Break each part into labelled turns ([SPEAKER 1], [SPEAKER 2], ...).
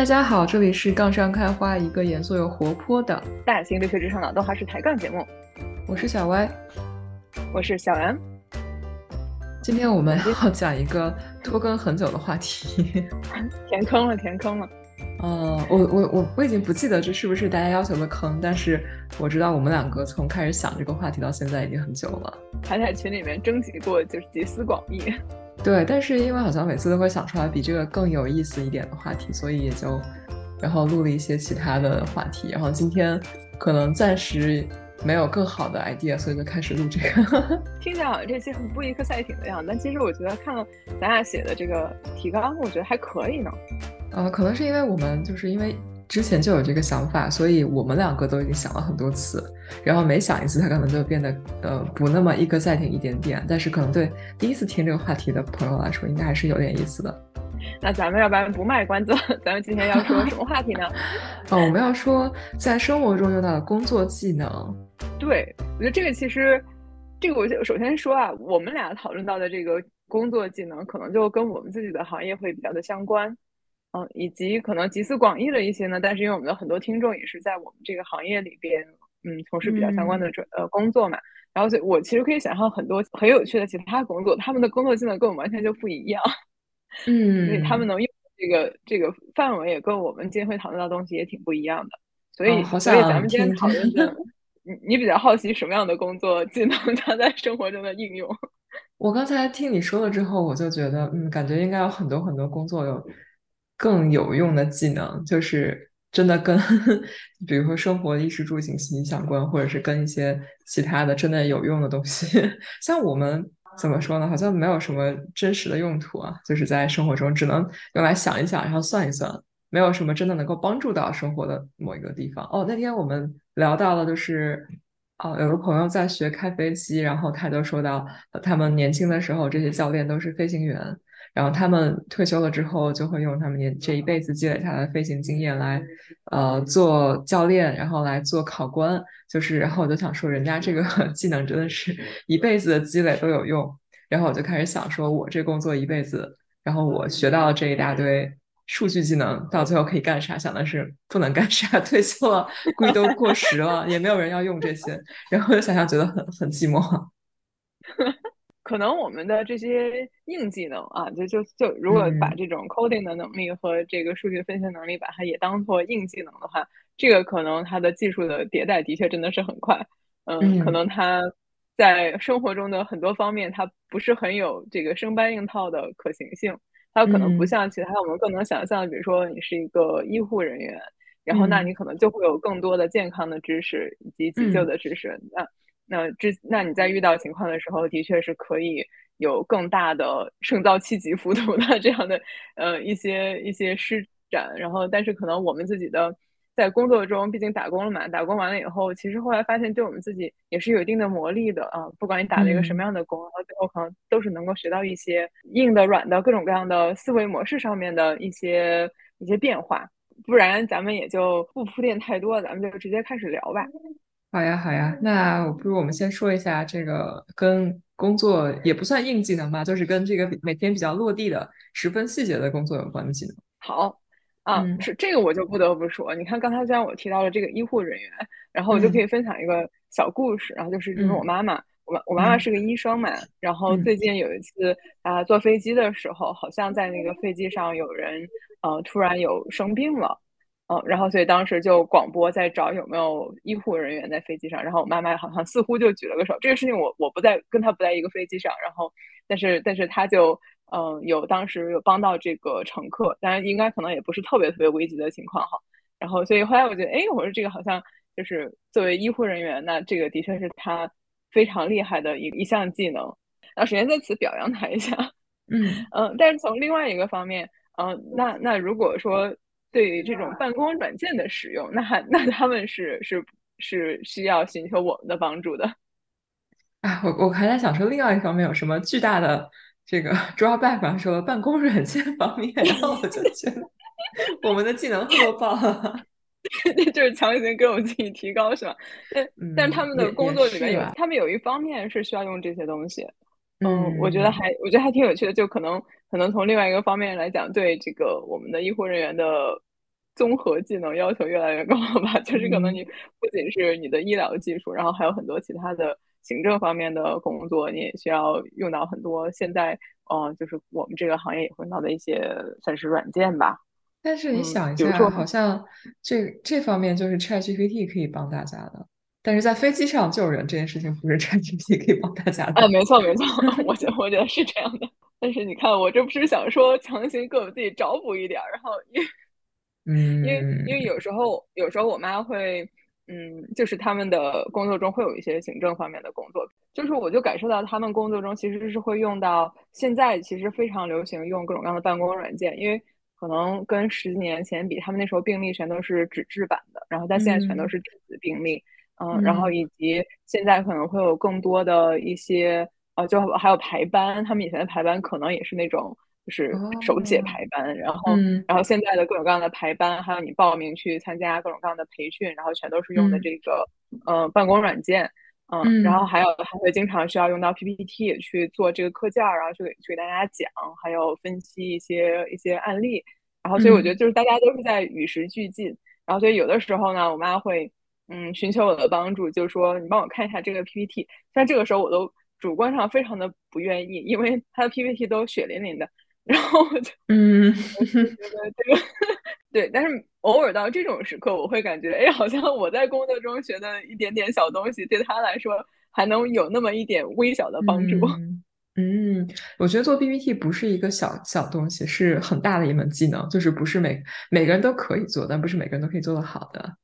[SPEAKER 1] 大家好，这里是杠上开花，一个严肃又活泼的
[SPEAKER 2] 大型留学职场脑洞花式抬杠节目。
[SPEAKER 1] 我是小歪，
[SPEAKER 2] 我是小杨。
[SPEAKER 1] 今天我们要讲一个拖更很久的话题，
[SPEAKER 2] 填坑了，填坑了。
[SPEAKER 1] 嗯，我我我我已经不记得这是不是大家要求的坑，但是我知道我们两个从开始想这个话题到现在已经很久了，
[SPEAKER 2] 还在群里面征集过，就是集思广益。
[SPEAKER 1] 对，但是因为好像每次都会想出来比这个更有意思一点的话题，所以也就然后录了一些其他的话题。然后今天可能暂时没有更好的 idea，所以就开始录这个。
[SPEAKER 2] 听起来好像这期很不 exciting 的样子，但其实我觉得看了咱俩写的这个提纲，我觉得还可以呢。
[SPEAKER 1] 呃，可能是因为我们就是因为。之前就有这个想法，所以我们两个都已经想了很多次，然后每想一次，他可能就变得呃不那么一个赛艇一点点，但是可能对第一次听这个话题的朋友来说，应该还是有点意思的。
[SPEAKER 2] 那咱们要不然不卖关子，咱们今天要说什么话题呢？
[SPEAKER 1] 哦，我们要说在生活中用到的工作技能。
[SPEAKER 2] 对，我觉得这个其实，这个我首先说啊，我们俩讨论到的这个工作技能，可能就跟我们自己的行业会比较的相关。嗯，以及可能集思广益的一些呢，但是因为我们的很多听众也是在我们这个行业里边，嗯，从事比较相关的这呃工作嘛，然后所以我其实可以想象很多很有趣的其他工作，他们的工作技能跟我们完全就不一样，
[SPEAKER 1] 嗯，
[SPEAKER 2] 所以他们能用这个这个范围也跟我们今天会讨论到东西也挺不一样的，所以所以咱们今天讨论的，你你比较好奇什么样的工作技能它在生活中的应用？
[SPEAKER 1] 我刚才听你说了之后，我就觉得，嗯，感觉应该有很多很多工作有。更有用的技能，就是真的跟，比如说生活衣食住行息息相关，或者是跟一些其他的真的有用的东西。像我们怎么说呢？好像没有什么真实的用途啊，就是在生活中只能用来想一想，然后算一算，没有什么真的能够帮助到生活的某一个地方。哦，那天我们聊到了，就是哦，有个朋友在学开飞机，然后他就说到，他们年轻的时候，这些教练都是飞行员。然后他们退休了之后，就会用他们年这一辈子积累下来的飞行经验来，呃，做教练，然后来做考官。就是，然后我就想说，人家这个 技能真的是一辈子的积累都有用。然后我就开始想，说我这工作一辈子，然后我学到这一大堆数据技能，到最后可以干啥？想的是不能干啥，退休了，估计都过时了，也没有人要用这些。然后就想想，觉得很很寂寞。
[SPEAKER 2] 可能我们的这些硬技能啊，就就就如果把这种 coding 的能力和这个数据分析能力，把它也当做硬技能的话，这个可能它的技术的迭代的确真的是很快。嗯，可能它在生活中的很多方面，它不是很有这个生搬硬套的可行性。它可能不像其他我们更能想象，比如说你是一个医护人员，然后那你可能就会有更多的健康的知识以及急救的知识。那那这，那你在遇到情况的时候，的确是可以有更大的胜造七级浮屠的这样的呃一些一些施展。然后，但是可能我们自己的在工作中，毕竟打工了嘛，打工完了以后，其实后来发现对我们自己也是有一定的磨砺的啊。不管你打了一个什么样的工，然后最后可能都是能够学到一些硬的、软的各种各样的思维模式上面的一些一些变化。不然，咱们也就不铺垫太多，咱们就直接开始聊吧。
[SPEAKER 1] 好呀，好呀，那不如我们先说一下这个跟工作也不算硬技能吧，就是跟这个每天比较落地的、十分细节的工作有关的技能。
[SPEAKER 2] 好啊，是这个我就不得不说，你看刚才虽然我提到了这个医护人员，然后我就可以分享一个小故事，然后就是就是我妈妈，我我妈妈是个医生嘛，然后最近有一次啊坐飞机的时候，好像在那个飞机上有人呃突然有生病了。嗯，然后所以当时就广播在找有没有医护人员在飞机上，然后我妈妈好像似乎就举了个手。这个事情我我不在跟她不在一个飞机上，然后但是但是他就嗯有当时有帮到这个乘客，当然应该可能也不是特别特别危急的情况哈。然后所以后来我觉得，哎，我说这个好像就是作为医护人员，那这个的确是他非常厉害的一一项技能。然后首先在此表扬他一下，
[SPEAKER 1] 嗯
[SPEAKER 2] 嗯，但是从另外一个方面，嗯，那那如果说。对于这种办公软件的使用，那那他们是是是需要寻求我们的帮助的。
[SPEAKER 1] 啊，我我还在想说，另外一方面有什么巨大的这个 drawback，说办公软件方面，然后我就觉得我们的技能特棒，
[SPEAKER 2] 就是强行给我们自己提高，是吧？但但他们的工作里面有，他们有一方面是需要用这些东西。嗯，我觉得还我觉得还挺有趣的，就可能可能从另外一个方面来讲，对这个我们的医护人员的综合技能要求越来越高了吧？就是可能你不仅是你的医疗技术，然后还有很多其他的行政方面的工作，你也需要用到很多现在，嗯，就是我们这个行业也会用到的一些算是软件吧。
[SPEAKER 1] 但是你想一下，好像这这方面就是 ChatGPT 可以帮大家的，但是在飞机上救人这件事情不是 ChatGPT 可以帮大家的。
[SPEAKER 2] 啊，没错没错，我觉我觉得是这样的。但是你看，我这不是想说强行给我自己找补一点，然后因，
[SPEAKER 1] 嗯，
[SPEAKER 2] 因为因为有时候有时候我妈会，嗯，就是他们的工作中会有一些行政方面的工作，就是我就感受到他们工作中其实是会用到现在其实非常流行用各种各样的办公软件，因为可能跟十几年前比，他们那时候病历全都是纸质版的，然后但现在全都是电子病历，嗯，然后以及现在可能会有更多的一些。呃，就还有排班，他们以前的排班可能也是那种，就是手写排班，然后，然后现在的各种各样的排班，还有你报名去参加各种各样的培训，然后全都是用的这个，呃，办公软件，嗯，然后还有还会经常需要用到 PPT 去做这个课件，然后去给去给大家讲，还有分析一些一些案例，然后所以我觉得就是大家都是在与时俱进，然后所以有的时候呢，我妈会，嗯，寻求我的帮助，就是说你帮我看一下这个 PPT，像这个时候我都。主观上非常的不愿意，因为他的 PPT 都血淋淋的，然后我就
[SPEAKER 1] 嗯，
[SPEAKER 2] 我就觉得这个 对，但是偶尔到这种时刻，我会感觉，哎，好像我在工作中学的一点点小东西，对他来说还能有那么一点微小的帮助。
[SPEAKER 1] 嗯，我觉得做 PPT 不是一个小小东西，是很大的一门技能，就是不是每每个人都可以做，但不是每个人都可以做得好的。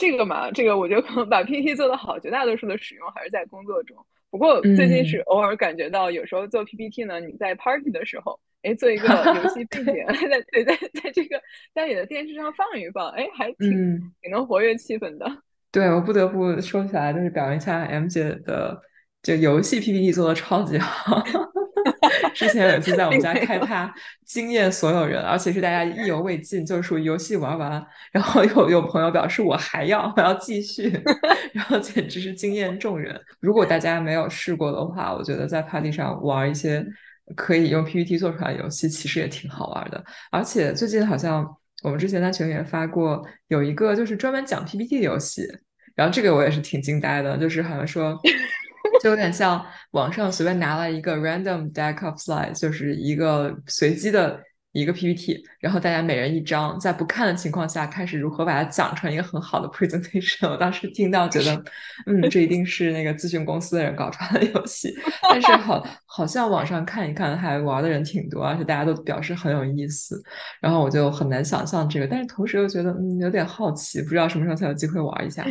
[SPEAKER 2] 这个嘛，这个我觉得可能把 PPT 做得好，绝大多数的使用还是在工作中。不过最近是偶尔感觉到，有时候做 PPT 呢，你在 party 的时候，哎，做一个游 戏背景，在对在在这个在你的电视上放一放，哎，还挺挺能活跃气氛的。
[SPEAKER 1] 对我不得不说起来，就是表扬一下 M 姐的，就游戏 PPT 做的超级好。之前有一次在我们家开趴，惊艳所有人，而且是大家意犹未尽，就是属于游戏玩完，然后有有朋友表示我还要，我要继续，然后简直是惊艳众人。如果大家没有试过的话，我觉得在 party 上玩一些可以用 PPT 做出来的游戏，其实也挺好玩的。而且最近好像我们之前在群里面发过，有一个就是专门讲 PPT 的游戏，然后这个我也是挺惊呆的，就是好像说。就有点像网上随便拿了一个 random deck of slides，就是一个随机的一个 PPT，然后大家每人一张，在不看的情况下开始如何把它讲成一个很好的 presentation。我当时听到觉得，嗯，这一定是那个咨询公司的人搞出来的游戏。但是好，好像网上看一看还玩的人挺多，而且大家都表示很有意思。然后我就很难想象这个，但是同时又觉得，嗯，有点好奇，不知道什么时候才有机会玩一下。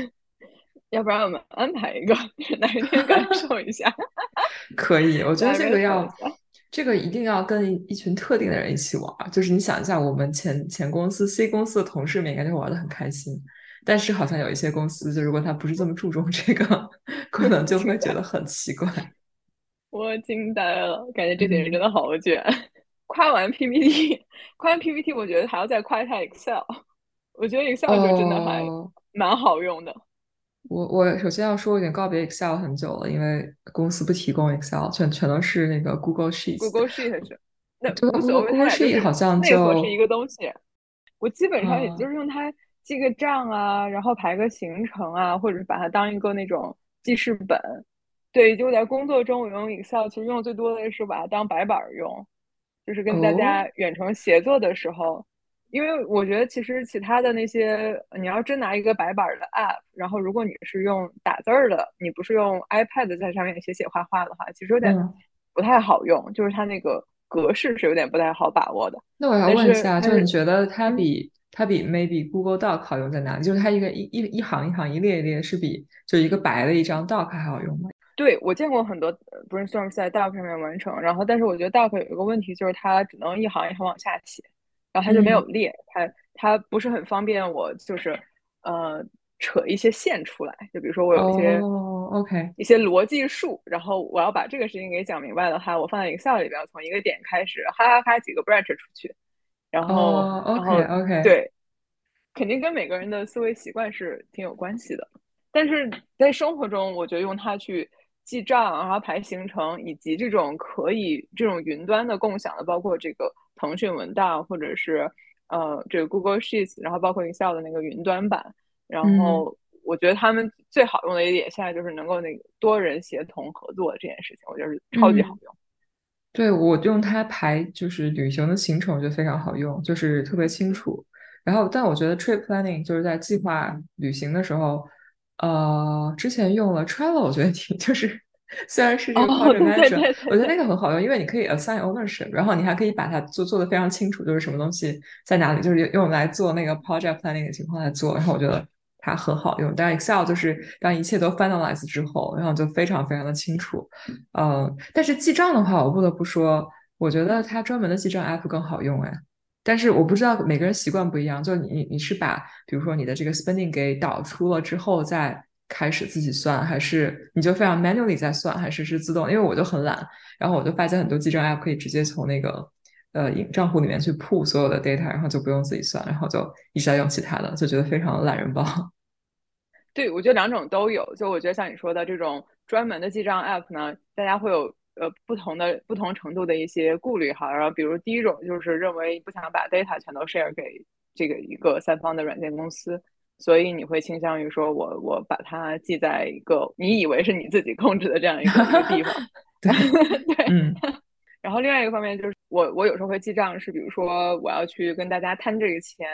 [SPEAKER 2] 要不然我们安排一个 哪一天感受一下？
[SPEAKER 1] 可以，我觉得这个要，这个一定要跟一群特定的人一起玩。就是你想一下，我们前前公司 C 公司的同事们应该就玩的很开心。但是好像有一些公司，就如果他不是这么注重这个，可能就会觉得很奇怪。
[SPEAKER 2] 我惊呆了，感觉这些人真的好卷。夸完 PPT，夸完 PPT，我觉得还要再夸一下 Excel。我觉得 Excel 就真的还蛮好用的。
[SPEAKER 1] 我我首先要说，我已经告别 Excel 很久了，因为公司不提供 Excel，全全都是那个 Google Sheets。
[SPEAKER 2] Google Sheets 是，那
[SPEAKER 1] 无所谓，它是
[SPEAKER 2] 好
[SPEAKER 1] 像内
[SPEAKER 2] 核是一个东西。我基本上也就是用它记个账啊，然后排个行程啊，或者是把它当一个那种记事本。对，就在工作中，我用 Excel 其实用的最多的是把它当白板用，就是跟大家远程协作的时候。因为我觉得，其实其他的那些，你要真拿一个白板的 app，然后如果你是用打字儿的，你不是用 iPad 在上面写写画画的话，其实有点不太好用，就是它那个格式是有点不太好把握的。
[SPEAKER 1] 那我要问一下，就是你觉得它比它比 maybe Google Doc 好用在哪里？就是它一个一一一行一行一列一列，是比就一个白的一张 Doc 还好用吗？
[SPEAKER 2] 对我见过很多 brainstorm 在 Doc 上面完成，然后但是我觉得 Doc 有一个问题，就是它只能一行一行往下写。然后它就没有列，它它不是很方便我，就是呃扯一些线出来。就比如说我有一些
[SPEAKER 1] OK
[SPEAKER 2] 一些逻辑数，然后我要把这个事情给讲明白的话，我放在 Excel 里边，从一个点开始，哈哈哈几个 branch 出去，然后 OK
[SPEAKER 1] OK
[SPEAKER 2] 对，肯定跟每个人的思维习惯是挺有关系的。但是在生活中，我觉得用它去记账，然后排行程，以及这种可以这种云端的共享的，包括这个。腾讯文档或者是呃这个 Google Sheets，然后包括 Excel 的那个云端版，然后我觉得他们最好用的一点现在就是能够那个多人协同合作这件事情，我觉得是超级好用。
[SPEAKER 1] 对我用它排就是旅行的行程，我觉得非常好用，就是特别清楚。然后，但我觉得 trip planning 就是在计划旅行的时候，呃，之前用了 Travel，我觉得挺就是虽然是这个 project manager，我觉得那个很好用，因为你可以 assign ownership，然后你还可以把它做做的非常清楚，就是什么东西在哪里，就是用来做那个 project planning 的情况来做。然后我觉得它很好用。但 Excel 就是当一切都 finalize 之后，然后就非常非常的清楚。嗯，但是记账的话，我不得不说，我觉得它专门的记账 app 更好用哎。但是我不知道每个人习惯不一样，就你你是把比如说你的这个 spending 给导出了之后再开始自己算，还是你就非常 manually 在算，还是是自动？因为我就很懒，然后我就发现很多记账 app 可以直接从那个呃账户里面去 pull 所有的 data，然后就不用自己算，然后就一直在用其他的，就觉得非常懒人包。
[SPEAKER 2] 对，我觉得两种都有。就我觉得像你说的这种专门的记账 app 呢，大家会有。呃，不同的不同程度的一些顾虑哈，然后比如第一种就是认为不想把 data 全都 share 给这个一个三方的软件公司，所以你会倾向于说我我把它记在一个你以为是你自己控制的这样一个地方，
[SPEAKER 1] 对
[SPEAKER 2] 对。然后另外一个方面就是我我有时候会记账，是比如说我要去跟大家摊这个钱，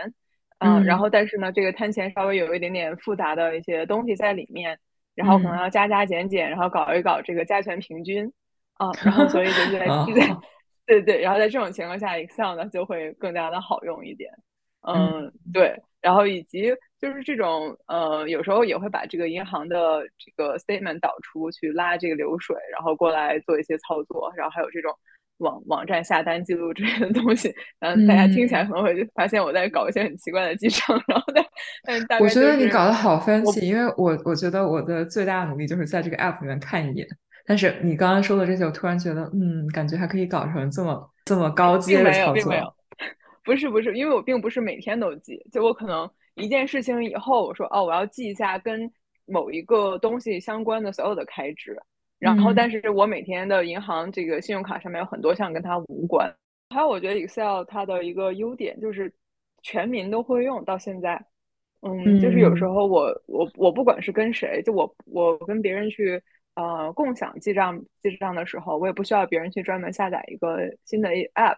[SPEAKER 2] 嗯，然后但是呢这个摊钱稍微有一点点复杂的一些东西在里面，然后可能要加加减减，然后搞一搞这个加权平均。啊，然后 所以就是在在对对，然后在这种情况下，Excel 呢就会更加的好用一点。嗯，对，然后以及就是这种呃，有时候也会把这个银行的这个 statement 导出去拉这个流水，然后过来做一些操作，然后还有这种网网站下单记录之类的东西。然后大家听起来可能会发现我在搞一些很奇怪的记账，然后但但大
[SPEAKER 1] 我觉得你搞得好 fancy，因为我我觉得我的最大的努力就是在这个 app 里面看一眼。但是你刚刚说的这些，我突然觉得，嗯，感觉还可以搞成这么这么高阶的操作。
[SPEAKER 2] 并没有，不是不是，因为我并不是每天都记，就我可能一件事情以后，我说哦，我要记一下跟某一个东西相关的所有的开支，然后但是我每天的银行这个信用卡上面有很多项跟它无关。还有，我觉得 Excel 它的一个优点就是全民都会用到现在，嗯，就是有时候我我我不管是跟谁，就我我跟别人去。呃，共享记账记账的时候，我也不需要别人去专门下载一个新的 app，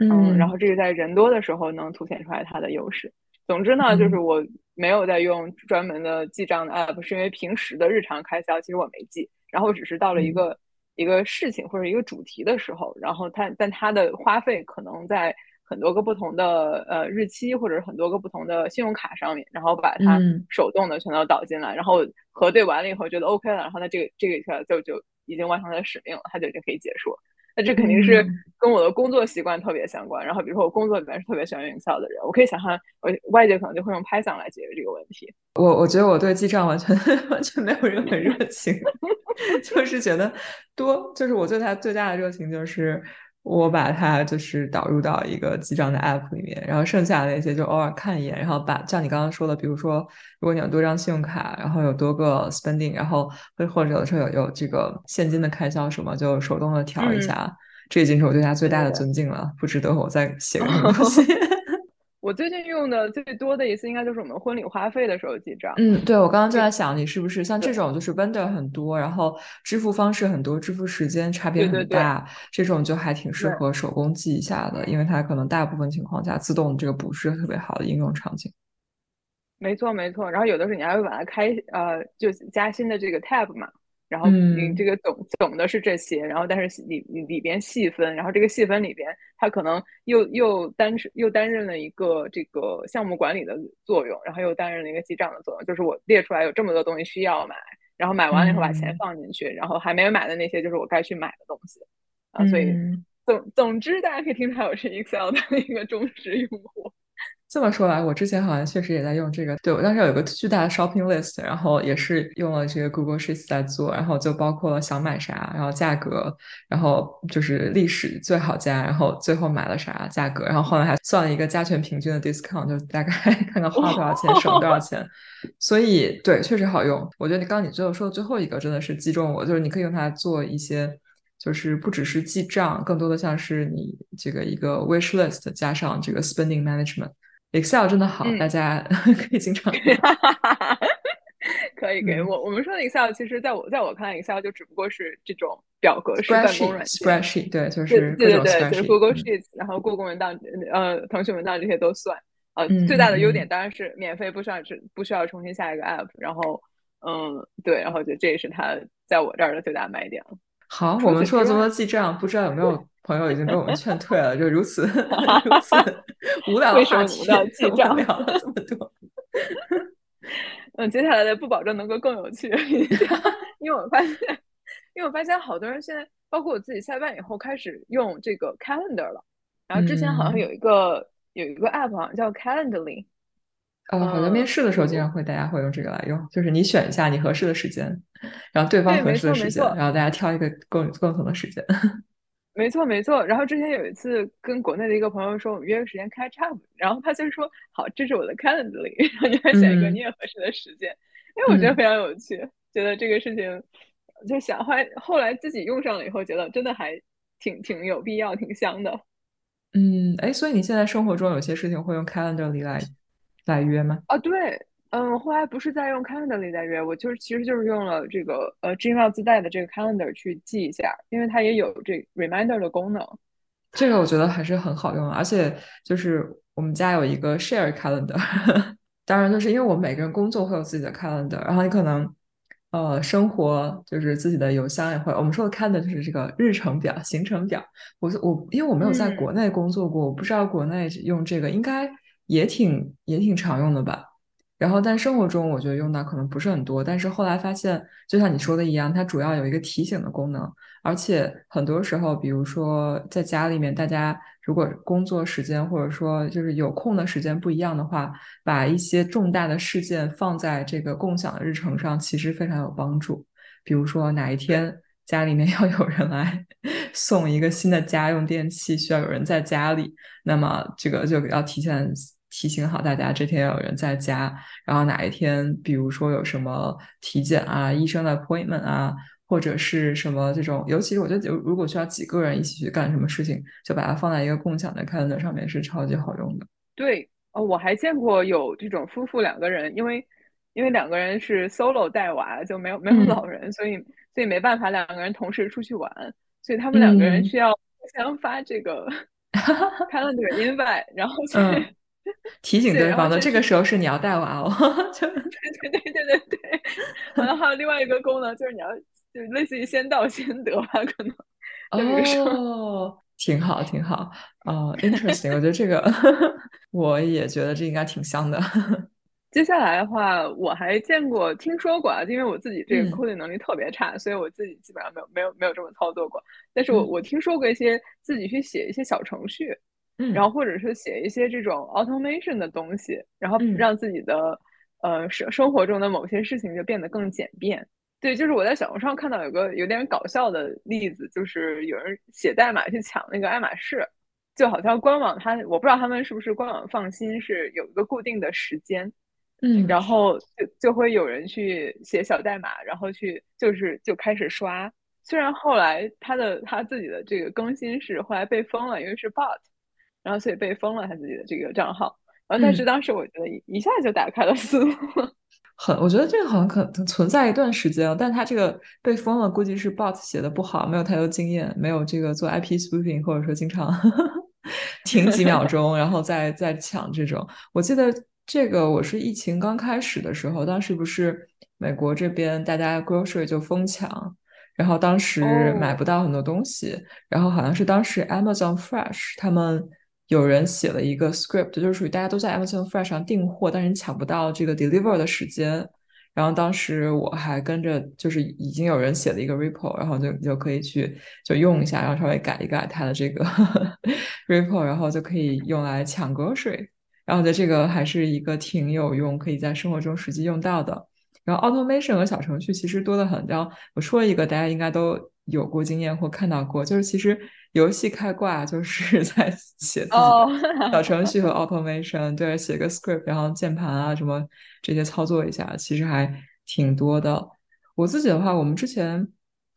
[SPEAKER 2] 嗯，然后这个在人多的时候能凸显出来它的优势。总之呢，就是我没有在用专门的记账的 app，是因为平时的日常开销其实我没记，然后只是到了一个一个事情或者一个主题的时候，然后它但它的花费可能在。很多个不同的呃日期，或者是很多个不同的信用卡上面，然后把它手动的全都导进来，然后核对完了以后觉得 OK 了，然后那这个这个就就已经完成了使命了，它就已经可以结束了。那这肯定是跟我的工作习惯特别相关。然后比如说我工作里面是特别喜欢用 Excel 的人，我可以想象我外界可能就会用 Python 来解决这个问题。
[SPEAKER 1] 我我觉得我对记账完全 完全没有任何 热情，就是觉得多，就是我对它最大的热情就是。我把它就是导入到一个记账的 app 里面，然后剩下的那些就偶尔看一眼，然后把像你刚刚说的，比如说如果你有多张信用卡，然后有多个 spending，然后或或者有的时候有有这个现金的开销什么，就手动的调一下，这已经是我对他最大的尊敬了，不值得我再写个什么东西。
[SPEAKER 2] 我最近用的最多的一次，应该就是我们婚礼花费的时候记账。
[SPEAKER 1] 嗯，对，我刚刚就在想，你是不是像这种就是 vendor 很多，然后支付方式很多，支付时间差别很大，这种就还挺适合手工记一下的，因为它可能大部分情况下自动这个不是特别好的应用场景。
[SPEAKER 2] 没错，没错。然后有的时候你还会把它开，呃，就加新的这个 tab 嘛。然后你这个总总的是这些，然后但是里里边细分，然后这个细分里边，他可能又又担又担任了一个这个项目管理的作用，然后又担任了一个记账的作用。就是我列出来有这么多东西需要买，然后买完了以后把钱放进去，然后还没有买的那些就是我该去买的东西啊。所以总总之，大家可以听出来我是 Excel 的一个忠实用户。
[SPEAKER 1] 这么说来，我之前好像确实也在用这个。对我当时有一个巨大的 shopping list，然后也是用了这个 Google Sheets 在做，然后就包括了想买啥，然后价格，然后就是历史最好价，然后最后买了啥价格，然后后来还算了一个加权平均的 discount，就大概 看看花多少钱省多少钱。所以对，确实好用。我觉得你刚刚你最后说的最后一个真的是击中我，就是你可以用它做一些。就是不只是记账，更多的像是你这个一个 wish list 加上这个 spending management。Excel 真的好，大家 可以经常。
[SPEAKER 2] 可以给我我们说的 Excel，其实在我在我看来，Excel 就只不过是这种表格式办公软
[SPEAKER 1] 件，spreadsheet 对，就是
[SPEAKER 2] 对对对，就是 Google Sheets，然后 Google 文档，呃，腾讯文档这些都算。呃，最大的优点当然是免费，不需要不需要重新下一个 app。然后，嗯，对，然后就这也是它在我这儿的最大卖点了。
[SPEAKER 1] 好，我们说了这么多记账，不知道有没有朋友已经被我们劝退了？就如此 如此 无聊的话题，
[SPEAKER 2] 记账
[SPEAKER 1] 聊了这么多。
[SPEAKER 2] 嗯，接下来的不保证能够更有趣，因为我发现，因为我发现好多人现在，包括我自己下班以后开始用这个 Calendar 了。然后之前好像有一个有一个 App 好像叫 Calendly。
[SPEAKER 1] 哦，好像面试的时候经常会大家会用这个来用，就是你选一下你合适的时间，然后对方合适的时间，然后大家挑一个共共同的时间。
[SPEAKER 2] 没错，没错。然后之前有一次跟国内的一个朋友说，我们约个时间开 chat，然后他就说：“好，这是我的 calendar 里，然后你还选一个你也合适的时间。”因为我觉得非常有趣，觉得这个事情就想后来后来自己用上了以后，觉得真的还挺挺有必要，挺香的。
[SPEAKER 1] 嗯，哎，所以你现在生活中有些事情会用 calendar 里来来约吗？
[SPEAKER 2] 啊，对。嗯，后来不是在用 Calendar 里在约，我就是其实就是用了这个呃 Gmail 自带的这个 Calendar 去记一下，因为它也有这 Reminder 的功能。
[SPEAKER 1] 这个我觉得还是很好用，而且就是我们家有一个 Share Calendar，当然就是因为我们每个人工作会有自己的 Calendar，然后你可能呃生活就是自己的邮箱也会。我们说的 Calendar 就是这个日程表、行程表。我我因为我没有在国内工作过，我不知道国内用这个应该也挺也挺常用的吧。然后，但生活中我觉得用到可能不是很多。但是后来发现，就像你说的一样，它主要有一个提醒的功能。而且很多时候，比如说在家里面，大家如果工作时间或者说就是有空的时间不一样的话，把一些重大的事件放在这个共享的日程上，其实非常有帮助。比如说哪一天家里面 要有人来送一个新的家用电器，需要有人在家里，那么这个就要提前。提醒好大家，这天有人在家。然后哪一天，比如说有什么体检啊、医生的 appointment 啊，或者是什么这种，尤其是我觉得，如果需要几个人一起去干什么事情，就把它放在一个共享的 calendar 上面，是超级好用的。
[SPEAKER 2] 对，哦，我还见过有这种夫妇两个人，因为因为两个人是 solo 带娃，就没有没有老人，所以所以没办法两个人同时出去玩，所以他们两个人需要互相发这个 calendar invite，然后去。
[SPEAKER 1] 提醒对方的，这个时候是你要带娃哦。
[SPEAKER 2] 对对对对对对。然后，还有另外一个功能，就是你要就类似于先到先得吧，可能。
[SPEAKER 1] 哦，挺好挺好。哦，interesting。我觉得这个 我也觉得这应该挺香的。
[SPEAKER 2] 接下来的话，我还见过听说过啊，因为我自己这个 coding 能力特别差，所以我自己基本上没有没有没有这么操作过。但是我我听说过一些自己去写一些小程序。然后或者是写一些这种 automation 的东西，然后让自己的呃生生活中的某些事情就变得更简便。对，就是我在小红书上看到有个有点搞笑的例子，就是有人写代码去抢那个爱马仕，就好像官网它我不知道他们是不是官网放心是有一个固定的时间，
[SPEAKER 1] 嗯，
[SPEAKER 2] 然后就就会有人去写小代码，然后去就是就开始刷。虽然后来他的他自己的这个更新是后来被封了，因为是 bot。然后所以被封了他自己的这个账号，然后但是当时我觉得一下就打开了思路，
[SPEAKER 1] 很我觉得这个好像可能存在一段时间，但他这个被封了，估计是 bot 写的不好，没有太多经验，没有这个做 IP spoofing，或者说经常 停几秒钟，然后再再抢这种。我记得这个我是疫情刚开始的时候，当时不是美国这边大家 grocery 就疯抢。然后当时买不到很多东西，然后好像是当时 Amazon Fresh 他们。有人写了一个 script，就是属于大家都在 Amazon Fresh 上订货，但是你抢不到这个 deliver 的时间。然后当时我还跟着，就是已经有人写了一个 repo，然后就就可以去就用一下，然后稍微改一改它的这个 repo，然后就可以用来抢 grocery。然后我觉得这个还是一个挺有用，可以在生活中实际用到的。然后 automation 和小程序其实多得很。然后我说一个，大家应该都有过经验或看到过，就是其实。游戏开挂就是 在写自己 小程序和 automation，对，写个 script，然后键盘啊什么这些操作一下，其实还挺多的。我自己的话，我们之前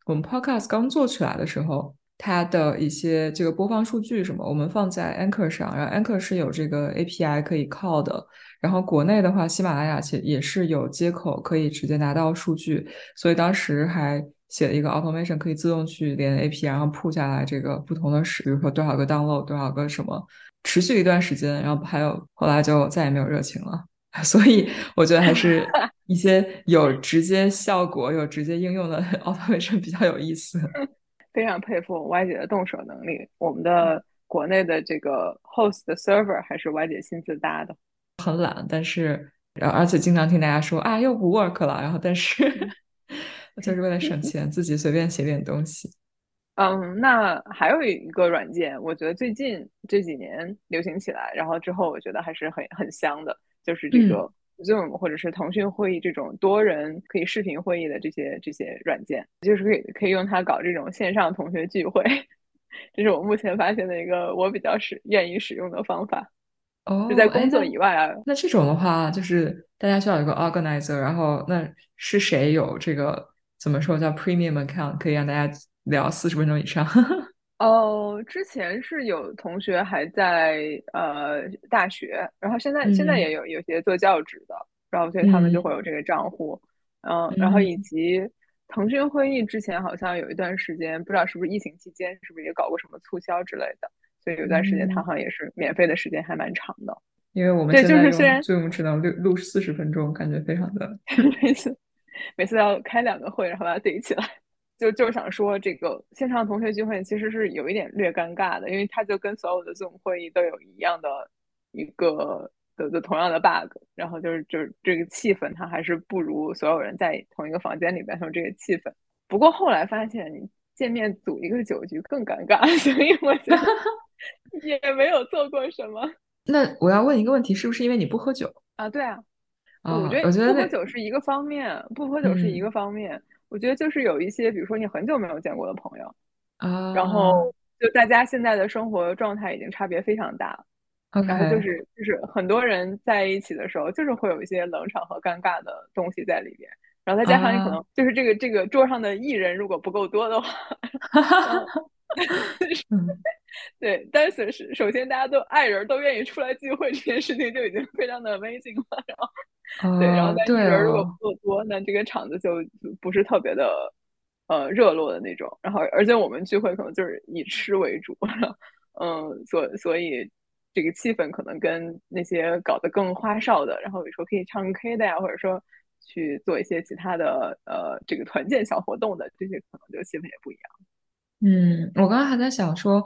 [SPEAKER 1] 我们 Podcast 刚做起来的时候，它的一些这个播放数据什么，我们放在 Anchor 上，然后 Anchor 是有这个 API 可以靠的。然后国内的话，喜马拉雅其实也是有接口可以直接拿到数据，所以当时还写了一个 automation，可以自动去连 API，然后铺下来这个不同的时，比如说多少个 download，多少个什么，持续一段时间，然后还有后来就再也没有热情了。所以我觉得还是 一些有直接效果、有直接应用的 automation 比较有意思。
[SPEAKER 2] 非常佩服 Y 姐的动手能力。我们的国内的这个 host 的 server 还是 Y 姐亲自搭的。
[SPEAKER 1] 很懒，但是，然后而且经常听大家说啊，又不 work 了。然后，但是 就是为了省钱，自己随便写点东西。
[SPEAKER 2] 嗯，那还有一个软件，我觉得最近这几年流行起来，然后之后我觉得还是很很香的，就是这个 Zoom 或者是腾讯会议这种多人可以视频会议的这些这些软件，就是可以可以用它搞这种线上同学聚会。这是我目前发现的一个我比较使愿意使用的方法。
[SPEAKER 1] 哦，
[SPEAKER 2] 就在工作以外啊。
[SPEAKER 1] 那这种的话，就是大家需要有个 organizer，然后那是谁有这个怎么说叫 premium account，可以让大家聊四十分钟以上？
[SPEAKER 2] 哦，之前是有同学还在呃大学，然后现在现在也有有些做教职的，然后所以他们就会有这个账户，嗯，然后以及腾讯会议之前好像有一段时间，不知道是不是疫情期间，是不是也搞过什么促销之类的。所以有段时间，它好像也是免费的时间还蛮长的。
[SPEAKER 1] 因为我们现在用，所以我们只能录录四十分钟，感觉非常的
[SPEAKER 2] 每次要开两个会，然后把它怼起来。就就是想说，这个线上同学聚会其实是有一点略尴尬的，因为它就跟所有的 Zoom 会议都有一样的一个的的同样的 bug，然后就是就是这个气氛，它还是不如所有人在同一个房间里边有这个气氛。不过后来发现，你见面组一个酒局更尴尬，所以我觉得。也没有做过什么。
[SPEAKER 1] 那我要问一个问题，是不是因为你不喝酒
[SPEAKER 2] 啊？对啊，
[SPEAKER 1] 我
[SPEAKER 2] 觉得不喝酒是一个方面，不喝酒是一个方面。我觉得就是有一些，比如说你很久没有见过的朋友
[SPEAKER 1] 啊，
[SPEAKER 2] 然后就大家现在的生活状态已经差别非常大，然后就是就是很多人在一起的时候，就是会有一些冷场和尴尬的东西在里边。然后再加上你可能就是这个这个桌上的艺人如果不够多的话。对，但是是首先大家都爱人，都愿意出来聚会，这件事情就已经非常的 amazing 了。然后，对，然后但是人如果不够多，那这个场子就不是特别的呃热络的那种。然后，而且我们聚会可能就是以吃为主，嗯，所所以这个气氛可能跟那些搞得更花哨的，然后比如说可以唱 K 的呀，或者说去做一些其他的呃这个团建小活动的这些，可能就气氛也不一样。
[SPEAKER 1] 嗯，我刚刚还在想说，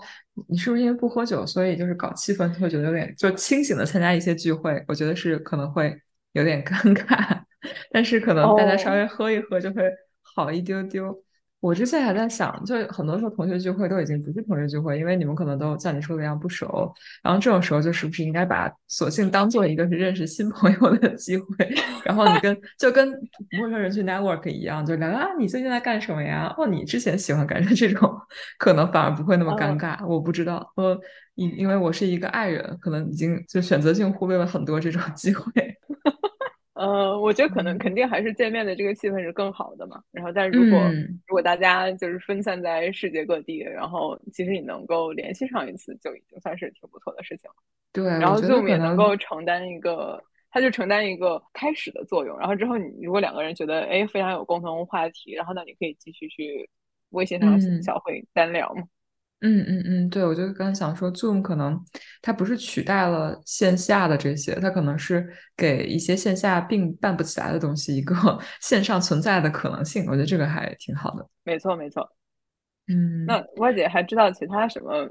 [SPEAKER 1] 你是不是因为不喝酒，所以就是搞气氛会觉得有点就清醒的参加一些聚会？我觉得是可能会有点 尴尬，但是可能大家稍微喝一喝就会好一丢丢。我之前还在想，就很多时候同学聚会都已经不是同学聚会，因为你们可能都像你说的一样不熟。然后这种时候，就是不是应该把索性当做一个是认识新朋友的机会？然后你跟就跟陌生人去 network 一样，就聊啊，你最近在干什么呀？哦，你之前喜欢干什么？这种可能反而不会那么尴尬。我不知道，呃，因因为我是一个爱人，可能已经就选择性忽略了很多这种 机会。
[SPEAKER 2] 呃，我觉得可能肯定还是见面的这个气氛是更好的嘛。然后，但是如果如果大家就是分散在世界各地，然后其实你能够联系上一次，就已经算是挺不错的事情了。
[SPEAKER 1] 对，
[SPEAKER 2] 然后 Zoom 也能够承担一个，它就承担一个开始的作用。然后之后，你如果两个人觉得哎非常有共同话题，然后那你可以继续去微信上小会单聊嘛。
[SPEAKER 1] 嗯嗯嗯嗯，对，我就刚想说，Zoom 可能它不是取代了线下的这些，它可能是给一些线下并办不起来的东西一个 线上存在的可能性。我觉得这个还挺好的。
[SPEAKER 2] 没错没错。
[SPEAKER 1] 嗯，
[SPEAKER 2] 那歪姐还知道其他什么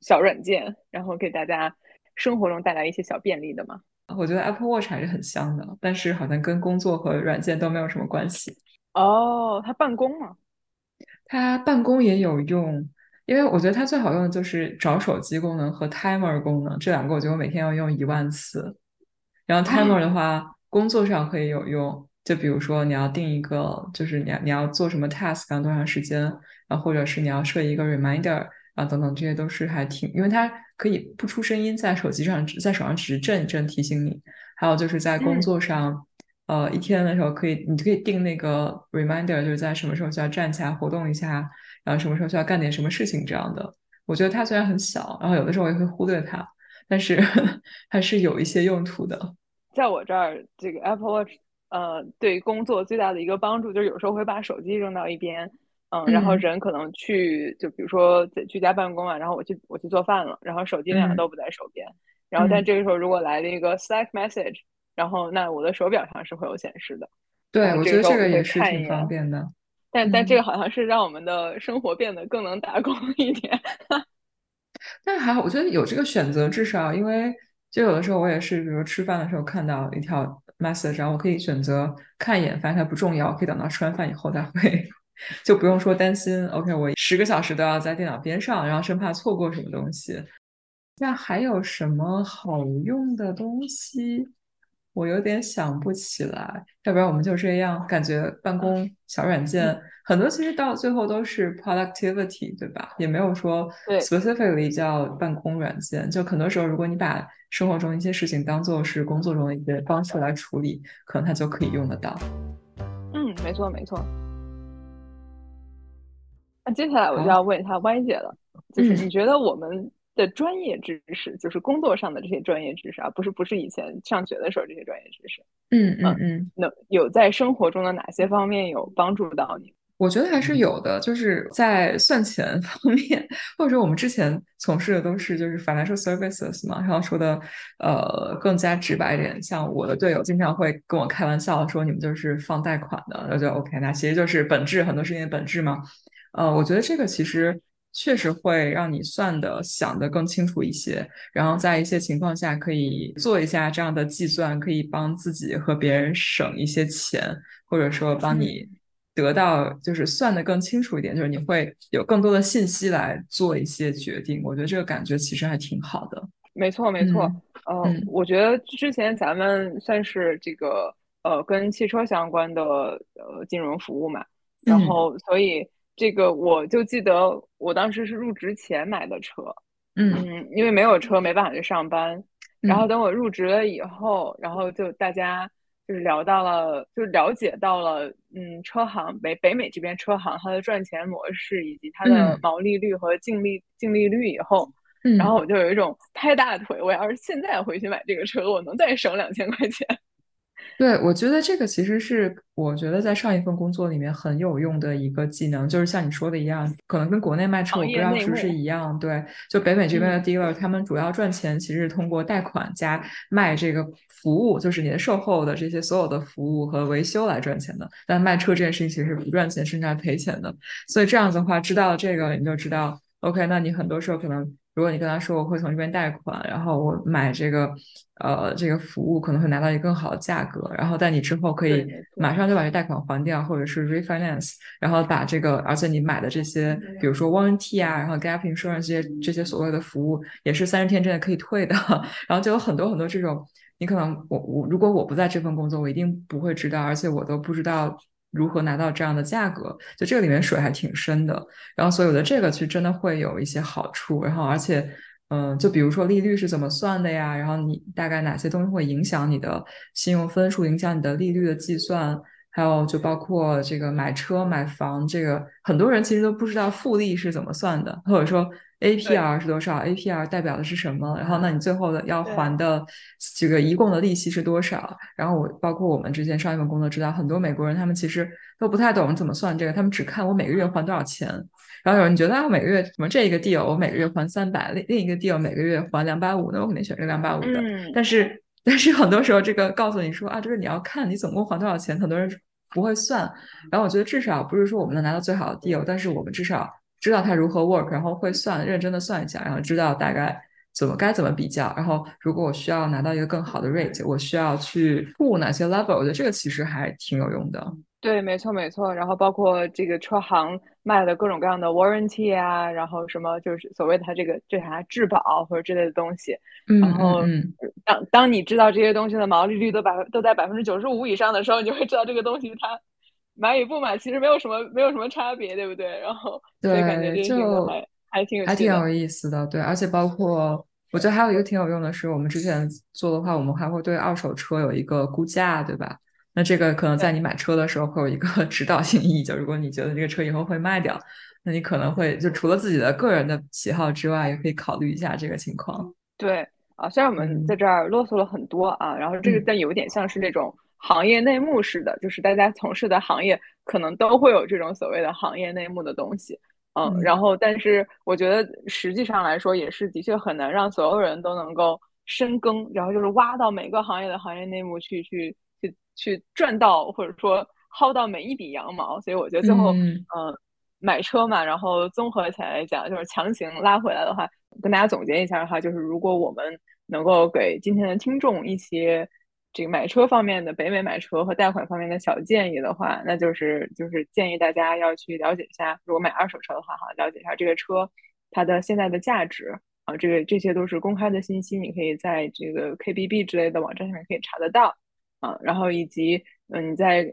[SPEAKER 2] 小软件，然后给大家生活中带来一些小便利的吗？
[SPEAKER 1] 我觉得 Apple Watch 还是很香的，但是好像跟工作和软件都没有什么关系。
[SPEAKER 2] 哦，它办公吗？
[SPEAKER 1] 它办公也有用。因为我觉得它最好用的就是找手机功能和 timer 功能，这两个我觉得我每天要用一万次。然后 timer 的话，工作上可以有用，就比如说你要定一个，就是你要你要做什么 task，要多长时间，然后或者是你要设一个 reminder，啊等等，这些都是还挺，因为它可以不出声音，在手机上在手上只是震一震提醒你。还有就是在工作上，呃，一天的时候可以，你可以定那个 reminder，就是在什么时候需要站起来活动一下，然后什么时候需要干点什么事情这样的。我觉得它虽然很小，然后有的时候我也会忽略它，但是 还是有一些用途的。
[SPEAKER 2] 在我这儿，这个 Apple Watch，呃，对工作最大的一个帮助就是有时候会把手机扔到一边，嗯，然后人可能去，就比如说在居家办公啊，然后我去我去做饭了，然后手机两个都不在手边，然后但这个时候如果来了一个 Slack message，然后那我的手表上是会有显示的。
[SPEAKER 1] 对，我觉得这个也
[SPEAKER 2] 是
[SPEAKER 1] 挺方便的。
[SPEAKER 2] 但但这个好像是让我们的生活变得更能打工 一点。
[SPEAKER 1] 但是还好，我觉得有这个选择，至少因为就有的时候我也是，比如吃饭的时候看到一条 message，然后我可以选择看一眼，发现它不重要，可以等到吃完饭以后再回，就不用说担心。OK，我十个小时都要在电脑边上，然后生怕错过什么东西。那还有什么好用的东西？我有点想不起来，要不然我们就这样。感觉办公 小软件很多，其实到最后都是 productivity，对吧？也没有说 specifically 叫办公软件。就很多时候，如果你把生活中一些事情当做是工作中的一些方式来处理，可能它就可以用得到。
[SPEAKER 2] 嗯，没错没错。那接下来我就要问一下 Y 姐了，就是你觉得我们？的专业知识就是工作上的这些专业知识啊，不是不是以前上学的时候这些专业知识。
[SPEAKER 1] 嗯嗯嗯，
[SPEAKER 2] 能有在生活中的哪些方面有帮助到你？
[SPEAKER 1] 我觉得还是有的，就是在算钱方面，或者说我们之前从事的都是就是 financial services 嘛，然后说的呃更加直白一点，像我的队友经常会跟我开玩笑说你们就是放贷款的，那就 OK，那其实就是本质很多事情的本质嘛。呃，我觉得这个其实。确实会让你算的想的更清楚一些，然后在一些情况下可以做一下这样的计算，可以帮自己和别人省一些钱，或者说帮你得到就是算的更清楚一点，就是你会有更多的信息来做一些决定。我觉得这个感觉其实还挺好的。
[SPEAKER 2] 没错，没错。嗯，我觉得之前咱们算是这个呃跟汽车相关的呃金融服务嘛，然后所以。这个我就记得，我当时是入职前买的车，嗯，因为没有车没办法去上班。然后等我入职了以后，然后就大家就是聊到了，就了解到了，嗯，车行北北美这边车行它的赚钱模式以及它的毛利率和净利净利率以后，然后我就有一种拍大腿，我要是现在回去买这个车，我能再省两千块钱。
[SPEAKER 1] 对，我觉得这个其实是我觉得在上一份工作里面很有用的一个技能，就是像你说的一样，可能跟国内卖车我不知道是不是一样。对，就北美这边的 dealer，他们主要赚钱其实是通过贷款加卖这个服务，就是你的售后的这些所有的服务和维修来赚钱的。但卖车这件事情其实是不赚钱，甚至还赔钱的。所以这样子的话，知道了这个，你就知道，OK，那你很多时候可能。如果你跟他说我会从这边贷款，然后我买这个，呃，这个服务可能会拿到一个更好的价格，然后在你之后可以马上就把这贷款还掉，或者是 refinance，然后把这个，而且你买的这些，比如说 warranty 啊，然后 gap insurance 这些这些所谓的服务，也是三十天之内可以退的，然后就有很多很多这种，你可能我我如果我不在这份工作，我一定不会知道，而且我都不知道。如何拿到这样的价格？就这个里面水还挺深的。然后所有的这个其实真的会有一些好处。然后而且，嗯，就比如说利率是怎么算的呀？然后你大概哪些东西会影响你的信用分数，影响你的利率的计算？还有就包括这个买车买房，这个很多人其实都不知道复利是怎么算的，或者说。APR 是多少？APR 代表的是什么？然后，那你最后的要还的这个一共的利息是多少？然后我包括我们之前上一份工作知道，很多美国人他们其实都不太懂怎么算这个，他们只看我每个月还多少钱。然后有人觉得啊，每个月什么这一个 deal 我每个月还三百，另另一个 deal 每个月还两百五，那我肯定选这个两百五的。但是但是很多时候这个告诉你说啊，这个你要看你总共还多少钱，很多人不会算。然后我觉得至少不是说我们能拿到最好的 deal，但是我们至少。知道它如何 work，然后会算，认真的算一下，然后知道大概怎么该怎么比较。然后如果我需要拿到一个更好的 rate，我需要去布哪些 level，我觉得这个其实还挺有用的。
[SPEAKER 2] 对，没错没错。然后包括这个车行卖的各种各样的 warranty 啊，然后什么就是所谓的它这个这啥质保或者之类的东西。然后当当你知道这些东西的毛利率都百都在百分之九十五以上的时候，你就会知道这个东西它。买与不买其实没有什么没有什么差别，对不对？然后对，感觉这个还还挺
[SPEAKER 1] 还挺有意思的，对。而且包括我觉得还有一个挺有用的是，我们之前做的话，我们还会对二手车有一个估价，对吧？那这个可能在你买车的时候会有一个 指导性意义，就如果你觉得这个车以后会卖掉，那你可能会就除了自己的个人的喜好之外，也可以考虑一下这个情况。
[SPEAKER 2] 对啊，虽然我们在这儿啰嗦了很多啊，然后这个但有点像是那种行业内幕似的，就是大家从事的行业可能都会有这种所谓的行业内幕的东西。嗯，然后但是我觉得实际上来说也是的确很难让所有人都能够深耕，然后就是挖到每个行业的行业内幕去去去去赚到或者说薅到每一笔羊毛，所以我觉得最后嗯买车嘛，然后综合起来讲就是强行拉回来的话，跟大家总结一下的话，就是如果我们能够给今天的听众一些。这个买车方面的北美买车和贷款方面的小建议的话，那就是就是建议大家要去了解一下，如果买二手车的话，哈，了解一下这个车它的现在的价值啊，这个这些都是公开的信息，你可以在这个 KBB 之类的网站上面可以查得到啊。然后以及嗯，你在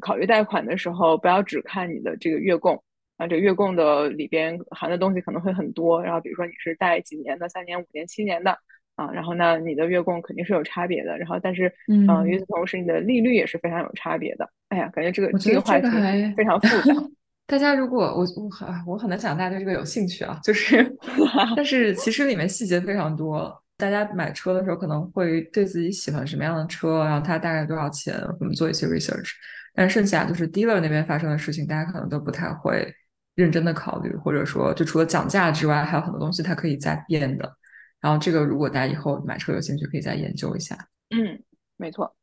[SPEAKER 2] 考虑贷款的时候，不要只看你的这个月供啊，这个月供的里边含的东西可能会很多。然后比如说你是贷几年的，三年、五年、七年的。啊，然后呢，你的月供肯定是有差别的，然后但是，嗯，与此同时，你的利率也是非常有差别的。哎呀，感觉这个
[SPEAKER 1] 这个
[SPEAKER 2] 话题非常复杂。
[SPEAKER 1] 大家如果我我很我很难想大家对这个有兴趣啊，就是，但是其实里面细节非常多。大家买车的时候可能会对自己喜欢什么样的车，然后它大概多少钱，我们做一些 research。但剩下就是 dealer 那边发生的事情，大家可能都不太会认真的考虑，或者说，就除了讲价之外，还有很多东西它可以再变的。然后这个，如果大家以后买车有兴趣，可以再研究一下。
[SPEAKER 2] 嗯，没错。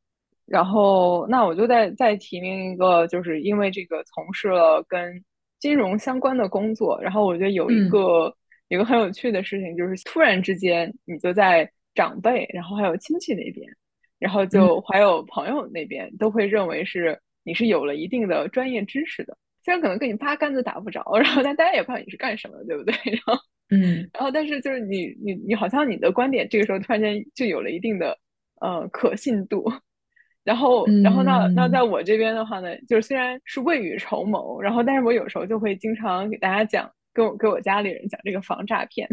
[SPEAKER 2] 然后那我就再再提名一个，就是因为这个从事了跟金融相关的工作，然后我觉得有一个有个很有趣的事情，就是突然之间你就在长辈，然后还有亲戚那边，然后就还有朋友那边都会认为是你是有了一定的专业知识的，虽然可能跟你八竿子打不着，然后但大家也不知道你是干什么的，对不对？然后。
[SPEAKER 1] 嗯，
[SPEAKER 2] 然后但是就是你你你好像你的观点这个时候突然间就有了一定的呃可信度，然后然后那那在我这边的话呢，就是虽然是未雨绸缪，然后但是我有时候就会经常给大家讲，跟我给我家里人讲这个防诈骗，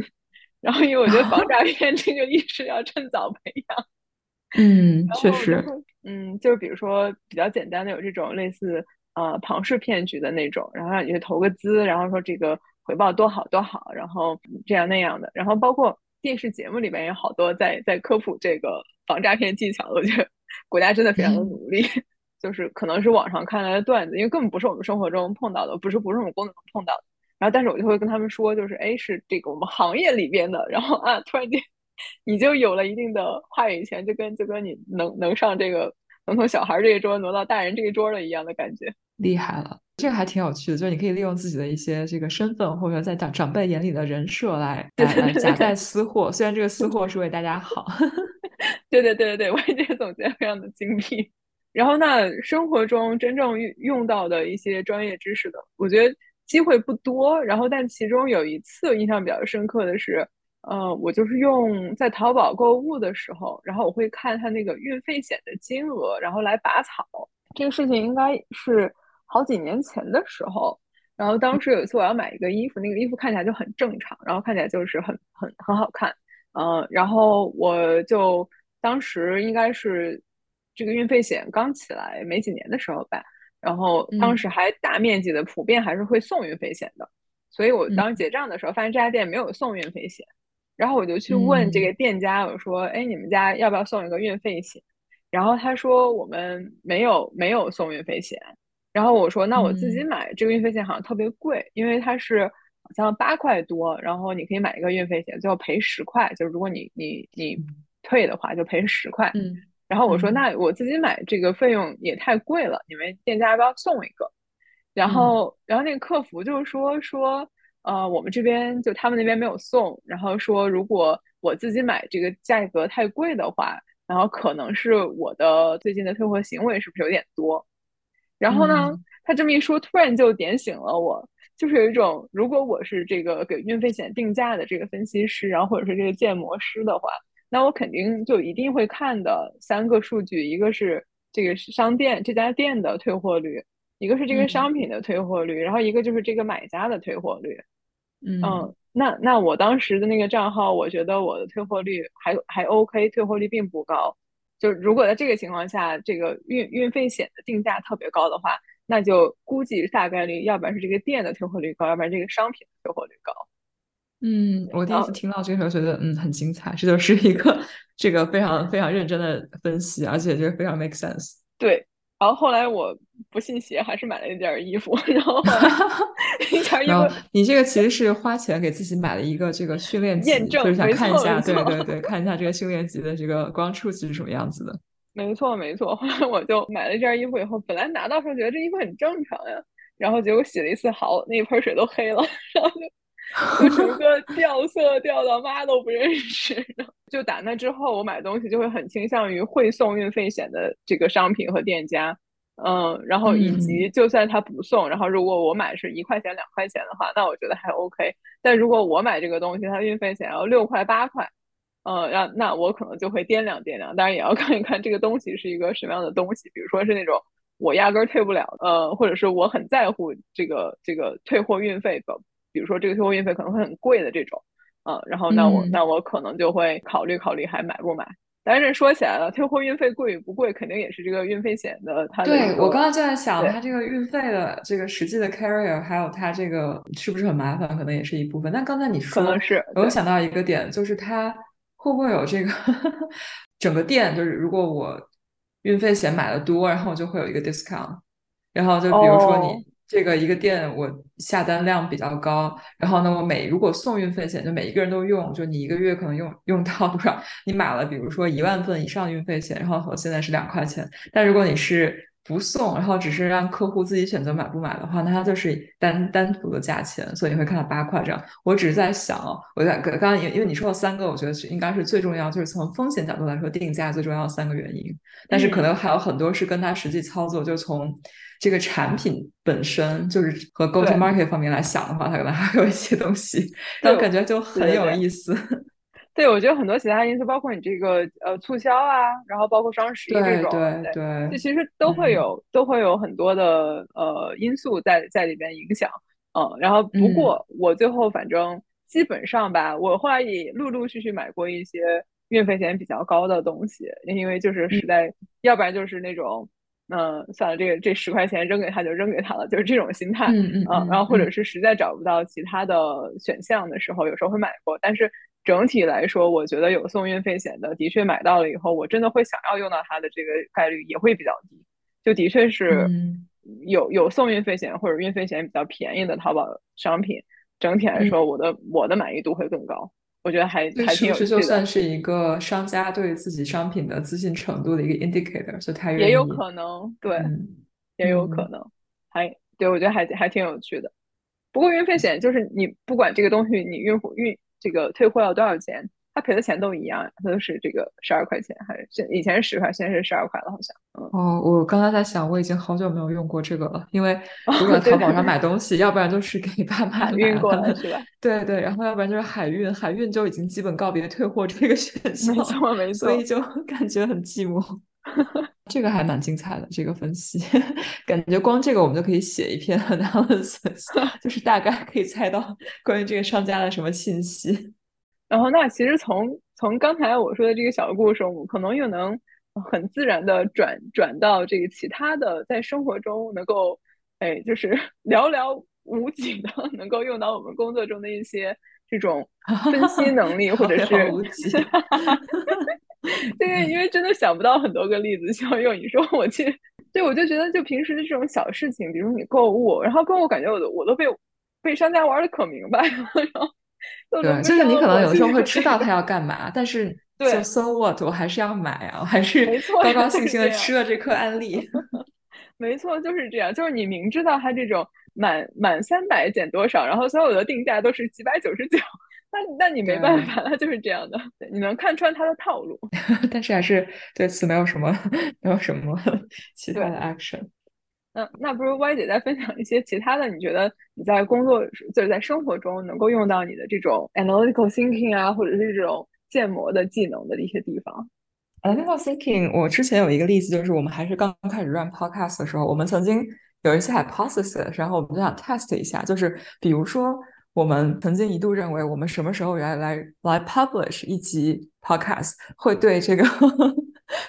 [SPEAKER 2] 然后因为我觉得防诈 骗这个意识要趁早培养。
[SPEAKER 1] 嗯，确实，
[SPEAKER 2] 嗯，就是比如说比较简单的有这种类似呃庞氏骗局的那种，然后让你去投个资，然后说这个。回报多好多好，然后这样那样的，然后包括电视节目里面有好多在在科普这个防诈骗技巧，我觉得国家真的非常的努力，就是可能是网上看来的段子，因为根本不是我们生活中碰到的，不是不是我们工作中碰到的。然后但是我就会跟他们说，就是哎是这个我们行业里边的，然后啊突然间 你就有了一定的话语权，就跟就跟你能能上这个能从小孩这一桌挪到大人这一桌了一样的感觉，
[SPEAKER 1] 厉害了。这个还挺有趣的，就是你可以利用自己的一些这个身份，或者在长长辈眼里的人设来 来夹带私货。虽然这个私货是为大家好。
[SPEAKER 2] 对 对对对对，我也觉得总结非常的精辟。然后那生活中真正用用到的一些专业知识的，我觉得机会不多。然后但其中有一次印象比较深刻的是，呃，我就是用在淘宝购物的时候，然后我会看它那个运费险的金额，然后来拔草。这个事情应该是。好几年前的时候，然后当时有一次我要买一个衣服，那个衣服看起来就很正常，然后看起来就是很很很好看，嗯，然后我就当时应该是这个运费险刚起来没几年的时候吧，然后当时还大面积的普遍还是会送运费险的，所以我当时结账的时候发现这家店没有送运费险，然后我就去问这个店家，我说，哎，你们家要不要送一个运费险？然后他说我们没有没有送运费险。然后我说，那我自己买这个运费险好像特别贵，因为它是好像八块多，然后你可以买一个运费险，最后赔十块，就是如果你你你退的话就赔十块。
[SPEAKER 1] 嗯。
[SPEAKER 2] 然后我说，那我自己买这个费用也太贵了，你们店家要不要送一个？然后然后那个客服就说说，呃，我们这边就他们那边没有送，然后说如果我自己买这个价格太贵的话，然后可能是我的最近的退货行为是不是有点多？然后呢，他这么一说，突然就点醒了我，就是有一种，如果我是这个给运费险定价的这个分析师，然后或者是这个建模师的话，那我肯定就一定会看的三个数据，一个是这个商店这家店的退货率，一个是这个商品的退货率，然后一个就是这个买家的退货率。
[SPEAKER 1] 嗯，
[SPEAKER 2] 那那我当时的那个账号，我觉得我的退货率还还 OK，退货率并不高。就如果在这个情况下，这个运运费险的定价特别高的话，那就估计大概率，要不然是这个店的退货率高，要不然这个商品的退货率高。
[SPEAKER 1] 嗯，我第一次听到这个时候，觉得嗯很精彩，这就是一个这个非常非常认真的分析，而且就是非常 make sense。
[SPEAKER 2] 对，然后后来我不信邪，还是买了一件衣服，然后 一件衣服。
[SPEAKER 1] 你这个其实是花钱给自己买了一个这个训练集，就是想看一下，对对对，看一下这个训练集的这个光触器是什么样子的。
[SPEAKER 2] 没错没错，后来我就买了一件衣服以后，本来拿到时候觉得这衣服很正常呀，然后结果洗了一次好，那一盆水都黑了，然后就。就整个掉色掉到妈都不认识，就打那之后，我买东西就会很倾向于会送运费险的这个商品和店家，嗯，然后以及就算他不送，然后如果我买是一块钱两块钱的话，那我觉得还 OK。但如果我买这个东西，它运费险要六块八块，嗯，让那我可能就会掂量掂量，当然也要看一看这个东西是一个什么样的东西，比如说是那种我压根儿退不了，呃，或者是我很在乎这个这个退货运费的。比如说这个退货运费可能会很贵的这种，嗯，然后那我那我可能就会考虑考虑还买不买。但是说起来了，退货运费贵与不贵，肯定也是这个运费险的它。
[SPEAKER 1] 对我刚刚就在想，它这个运费的这个实际的 carrier，还有它这个是不是很麻烦，可能也是一部分。但刚才你说，
[SPEAKER 2] 可能是
[SPEAKER 1] 我想到一个点，就是它会不会有这个整个店，就是如果我运费险买的多，然后就会有一个 discount，然后就比如说你。这个一个店我下单量比较高，然后呢，我每如果送运费险，就每一个人都用，就你一个月可能用用到多少？你买了比如说一万份以上运费险，然后我现在是两块钱，但如果你是不送，然后只是让客户自己选择买不买的话，那它就是单单独的价钱，所以你会看到八块这样。我只是在想，我在刚刚因因为你说了三个，我觉得是应该是最重要，就是从风险角度来说，定价最重要的三个原因，但是可能还有很多是跟它实际操作，就从。这个产品本身就是和 go to market 方面来想的话，它可能还有一些东西，但我感觉就很有意思。
[SPEAKER 2] 对，我觉得很多其他因素，包括你这个呃促销啊，然后包括双十一这种，
[SPEAKER 1] 对对，
[SPEAKER 2] 这其实都会有都会有很多的呃因素在在里边影响。嗯，然后不过我最后反正基本上吧，我后来也陆陆续续买过一些运费险比较高的东西，因为就是实在，要不然就是那种。嗯，算了，这个这十块钱扔给他就扔给他了，就是这种心态。
[SPEAKER 1] 嗯嗯。
[SPEAKER 2] 然后或者是实在找不到其他的选项的时候，有时候会买过。但是整体来说，我觉得有送运费险的，的确买到了以后，我真的会想要用到它的这个概率也会比较低。就的确是有有送运费险或者运费险比较便宜的淘宝商品，整体来说，我的我的满意度会更高。我觉得还还挺有趣的，
[SPEAKER 1] 就算是一个商家对自己商品的自信程度的一个 indicator，所以他
[SPEAKER 2] 也有可能，对，也有可能，还对我觉得还还挺有趣的。不过运费险就是你不管这个东西你运货运这个退货要多少钱。他赔的钱都一样，他都是这个十二块钱，还是现以前是十块，现在是十二块了，好像。
[SPEAKER 1] 哦，我刚才在想，我已经好久没有用过这个了，因为如果淘宝上买东西，要不然就是给爸妈
[SPEAKER 2] 运过来，是吧？
[SPEAKER 1] 对对，然后要不然就是海运，海运就已经基本告别退货这个选项，
[SPEAKER 2] 没错没
[SPEAKER 1] 错，所以就 感觉很寂寞。这个还蛮精彩的，这个分析，感觉光这个我们就可以写一篇 analysis，就是大概可以猜到关于这个商家的什么信息。
[SPEAKER 2] 然后，那其实从从刚才我说的这个小故事，我们可能又能很自然的转转到这个其他的，在生活中能够，哎，就是 寥寥无几的能够用到我们工作中的一些这种分析 能力，或者是
[SPEAKER 1] 无几。
[SPEAKER 2] 对，因为真的想不到很多个例子需要用。你说我去，对，我就觉得就平时的这种小事情，比如你购物，然后购物感觉我都我都被被商家玩的可明白了，然后。
[SPEAKER 1] 对，就是你可能有的时候会知道他要干嘛，但是就 so what，我还是要买啊，我还是高高兴兴的吃了这颗安利。
[SPEAKER 2] 没错，就是这样，就是你明知道他这种满满三百减多少，然后所有的定价都是几百九十九，那那你没办法，他就是这样的，你能看穿他的套路，
[SPEAKER 1] 但是还是对此没有什么 没有什么其他的 action。
[SPEAKER 2] 那那不如 Y 姐再分享一些其他的？你觉得你在工作就是在生活中能够用到你的这种 analytical thinking 啊，或者是这种建模的技能的一些地方
[SPEAKER 1] ？analytical thinking，我之前有一个例子，就是我们还是刚开始 run podcast 的时候，我们曾经有一些 hypothesis，然后我们就想 test 一下，就是比如说我们曾经一度认为我们什么时候来来来 publish 一集 podcast 会对这个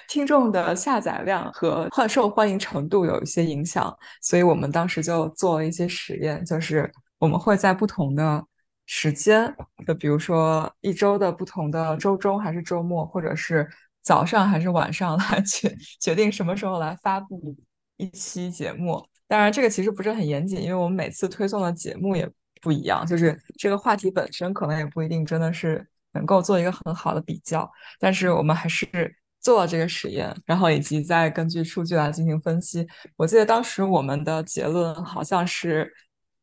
[SPEAKER 1] 听众的下载量和欢受欢迎程度有一些影响，所以我们当时就做了一些实验，就是我们会在不同的时间，就比如说一周的不同的周中还是周末，或者是早上还是晚上 来决决定什么时候来发布一期节目。当然，这个其实不是很严谨，因为我们每次推送的节目也不一样，就是这个话题本身可能也不一定真的是能够做一个很好的比较，但是我们还是。做了这个实验，然后以及再根据数据来进行分析。我记得当时我们的结论好像是，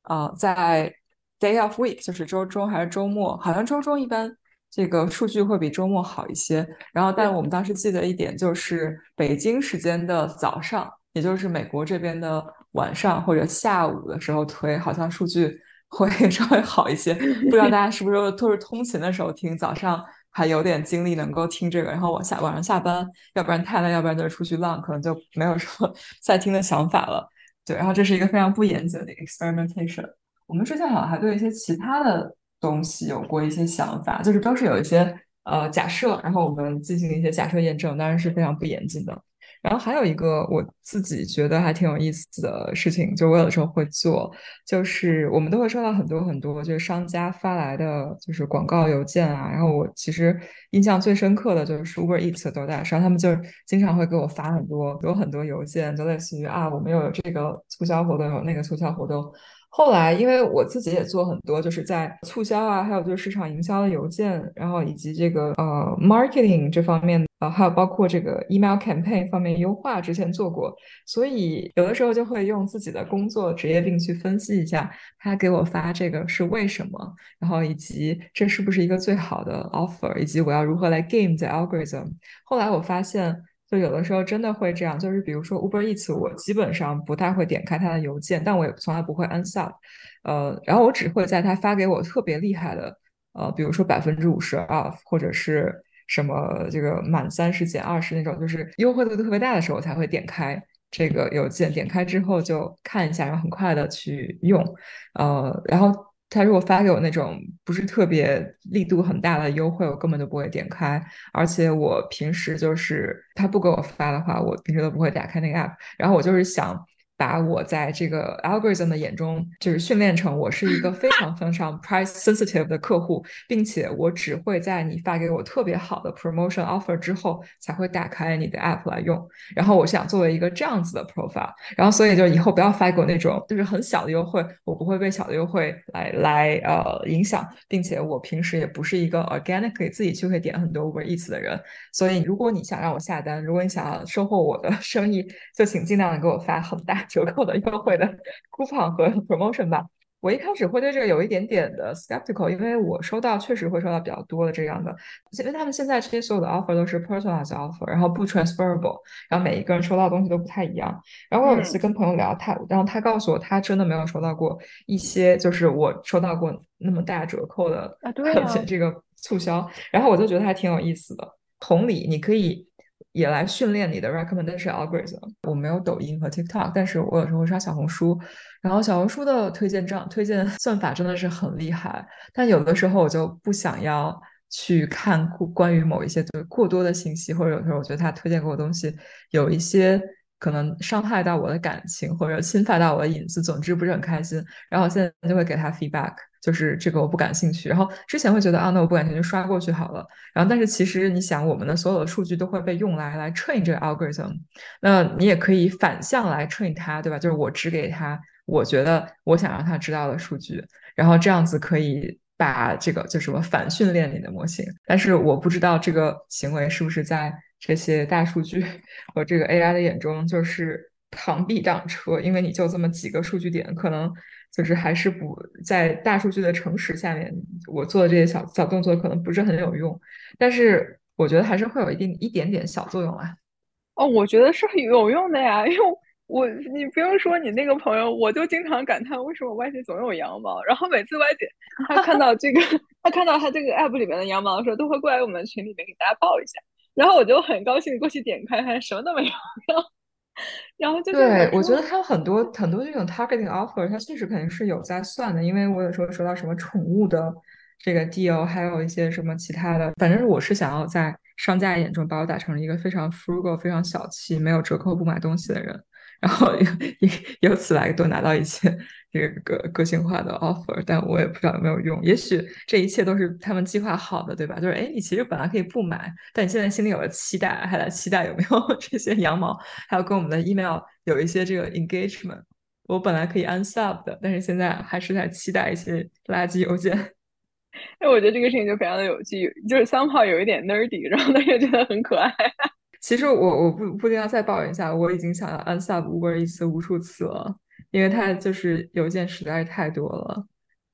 [SPEAKER 1] 呃，在 day of week，就是周中还是周末，好像周中一般这个数据会比周末好一些。然后，但我们当时记得一点就是，北京时间的早上，也就是美国这边的晚上或者下午的时候推，好像数据会 稍微好一些。不知道大家是不是都是通勤的时候听，早上。还有点精力能够听这个，然后我下晚上下班，要不然太累，要不然就是出去浪，可能就没有什么 再听的想法了。对，然后这是一个非常不严谨的 experimentation。我们之前好像还对一些其他的东西有过一些想法，就是都是有一些呃假设，然后我们进行一些假设验证，当然是非常不严谨的。然后还有一个我自己觉得还挺有意思的事情，就我有的时候会做，就是我们都会收到很多很多就是商家发来的就是广告邮件啊。然后我其实印象最深刻的就是 Uber Eats 都在上，他们就经常会给我发很多有很多邮件，就类似于啊，我们又有这个促销活动，有那个促销活动。后来，因为我自己也做很多，就是在促销啊，还有就是市场营销的邮件，然后以及这个呃 marketing 这方面，呃，还有包括这个 email campaign 方面优化，之前做过，所以有的时候就会用自己的工作职业病去分析一下，他给我发这个是为什么，然后以及这是不是一个最好的 offer，以及我要如何来 game the algorithm。后来我发现。就有的时候真的会这样，就是比如说 Uber Eats，我基本上不太会点开它的邮件，但我也从来不会 unsub，呃，然后我只会在他发给我特别厉害的，呃，比如说百分之五十 off，或者是什么这个满三十减二十那种，就是优惠度特别大的时候，我才会点开这个邮件，点开之后就看一下，然后很快的去用，呃，然后。他如果发给我那种不是特别力度很大的优惠，我根本就不会点开。而且我平时就是他不给我发的话，我平时都不会打开那个 app。然后我就是想。把我在这个 algorithm 的眼中，就是训练成我是一个非常非常 price sensitive 的客户，并且我只会在你发给我特别好的 promotion offer 之后，才会打开你的 app 来用。然后我想作为一个这样子的 profile，然后所以就以后不要发给我那种就是很小的优惠，我不会被小的优惠来来呃影响，并且我平时也不是一个 organically 自己就会点很多 Uber Eats 的人。所以如果你想让我下单，如果你想要收获我的生意，就请尽量的给我发很大。折扣的优惠的 coupon 和 promotion 吧。我一开始会对这个有一点点的 skeptical，因为我收到确实会收到比较多的这样的，因为他们现在这些所有的 offer 都是 personalized offer，然后不 transferable，然后每一个人收到的东西都不太一样。然后我有一次跟朋友聊，他然后他告诉我，他真的没有收到过一些就是我收到过那么大折扣的
[SPEAKER 2] 啊，对
[SPEAKER 1] 这个促销。然后我就觉得还挺有意思的。同理，你可以。也来训练你的 recommendation algorithm。我没有抖音和 TikTok，但是我有时候会刷小红书，然后小红书的推荐账推荐 算法真的是很厉害。但有的时候我就不想要去看关于某一些就过多的信息，或者有时候我觉得他推荐给我东西有一些可能伤害到我的感情或者侵犯到我的隐私，总之不是很开心。然后现在就会给他 feedback。就是这个我不感兴趣，然后之前会觉得啊，那我不感兴趣就，刷过去好了。然后但是其实你想，我们的所有的数据都会被用来来 train 这个 algorithm，那你也可以反向来 train 它，对吧？就是我只给他我觉得我想让他知道的数据，然后这样子可以把这个就什么反训练你的模型。但是我不知道这个行为是不是在这些大数据 和这个 AI 的眼中就是螳臂挡车，因为你就这么几个数据点，可能。就是还是不在大数据的诚实下面，我做的这些小小动作可能不是很有用，但是我觉得还是会有一定一点点小作用啊。
[SPEAKER 2] 哦，我觉得是有用的呀，因为我你不用说你那个朋友，我就经常感叹为什么外界总有羊毛，然后每次外界他看到这个，他看到他这个 app 里面的羊毛的时候，都会过来我们群里面给大家报一下，然后我就很高兴过去点开，发现什么都没有。然后就
[SPEAKER 1] 对我觉得他有很多很多这种 targeting offer，他确实肯定是有在算的，因为我有时候收到什么宠物的这个 deal，还有一些什么其他的，反正我是想要在商家眼中把我打成了一个非常 frugal、非常小气、没有折扣不买东西的人，然后由由此来多拿到一些这个个性化的 offer，但我也不知道有没有用。也许这一切都是他们计划好的，对吧？就是哎，你其实本来可以不买，但你现在心里有了期待，还在期待有没有 这些羊毛，还有跟我们的 email 有一些这个 engagement。我本来可以 unsub 的，但是现在还是在期待一些垃圾邮件。
[SPEAKER 2] 哎，我觉得这个事情就非常的有趣，就是 somehow 有一点 nerdy，然后但是觉得很可爱。
[SPEAKER 1] 其实我我不不定要再抱怨一下，我已经想要 unsub Uber 一次无数次了，因为它就是邮件实在是太多了。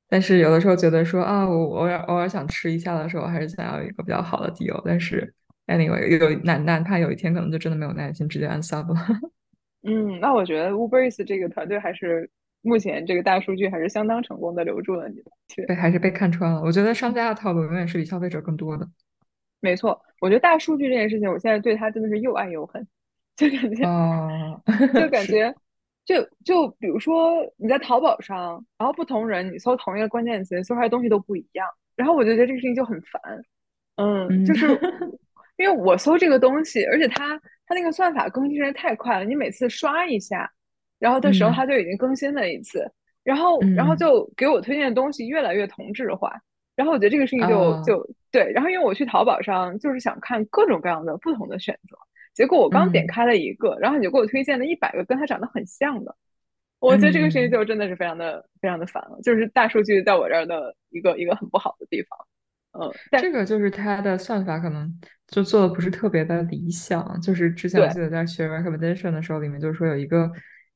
[SPEAKER 1] 但是有的时候觉得说啊，我偶尔偶尔想吃一下的时候，还是想要一个比较好的 deal。但是 anyway，有哪哪怕有一天可能就真的没有耐心，直接 unsub 了。
[SPEAKER 2] 嗯，那我觉得 Uber Eats 这个团队还是目前这个大数据还是相当成功的留住了你的，
[SPEAKER 1] 对，还是被看穿了。我觉得商家的套路永远是比消费者更多的。
[SPEAKER 2] 没错，我觉得大数据这件事情，我现在对它真的是又爱又恨，就感觉，
[SPEAKER 1] 哦，
[SPEAKER 2] 就感觉，就就比如说你在淘宝上，然后不同人你搜同一个关键词，搜出来东西都不一样，然后我就觉得这个事情就很烦。嗯，就是 因为我搜这个东西，而且它。它那个算法更新实在太快了，你每次刷一下，然后的时候它就已经更新了一次，然后然后就给我推荐的东西越来越同质化，然后我觉得这个事情就就对，然后因为我去淘宝上就是想看各种各样的不同的选择，结果我刚点开了一个，然后你就给我推荐了一百个跟它长得很像的，我觉得这个事情就真的是非常的非常的烦了，就是大数据在我这儿的一个一个很不好的地方。嗯，
[SPEAKER 1] 这个就是它的算法可能就做的不是特别的理想。就是之前我记得在学 recommendation 的时候，里面就是说有一个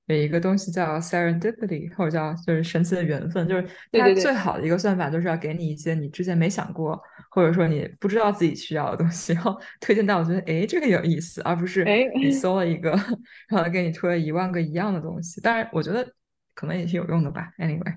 [SPEAKER 1] 有一个东西叫 serendipity，或者叫就是神奇的缘分，就是它最好的一个算法就是要给你一些你之前没想过，或者说你不知道自己需要的东西，然后推荐到我觉得哎这个有意思，而不是你 搜了一个，然后给你推了一万个一样的东西。当然，我觉得可能也是有用的吧。Anyway。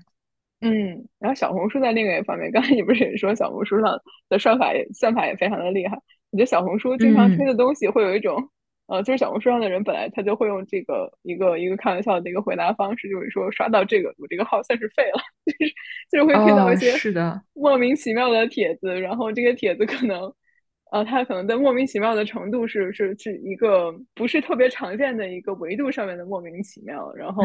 [SPEAKER 2] 嗯，然后小红书在另一方面，刚才你不是也说小红书上的算法也算法也非常的厉害？我觉得小红书经常推的东西会有一种，呃，就是小红书上的人本来他就会用这个一个一个开玩笑的一个回答方式，就是说刷到这个我这个号算是废了，就是就是会听到一些
[SPEAKER 1] 是的
[SPEAKER 2] 莫名其妙的帖子，然后这个帖子可能，呃，他可能的莫名其妙的程度是是是一个不是特别常见的一个维度上面的莫名其妙，然后。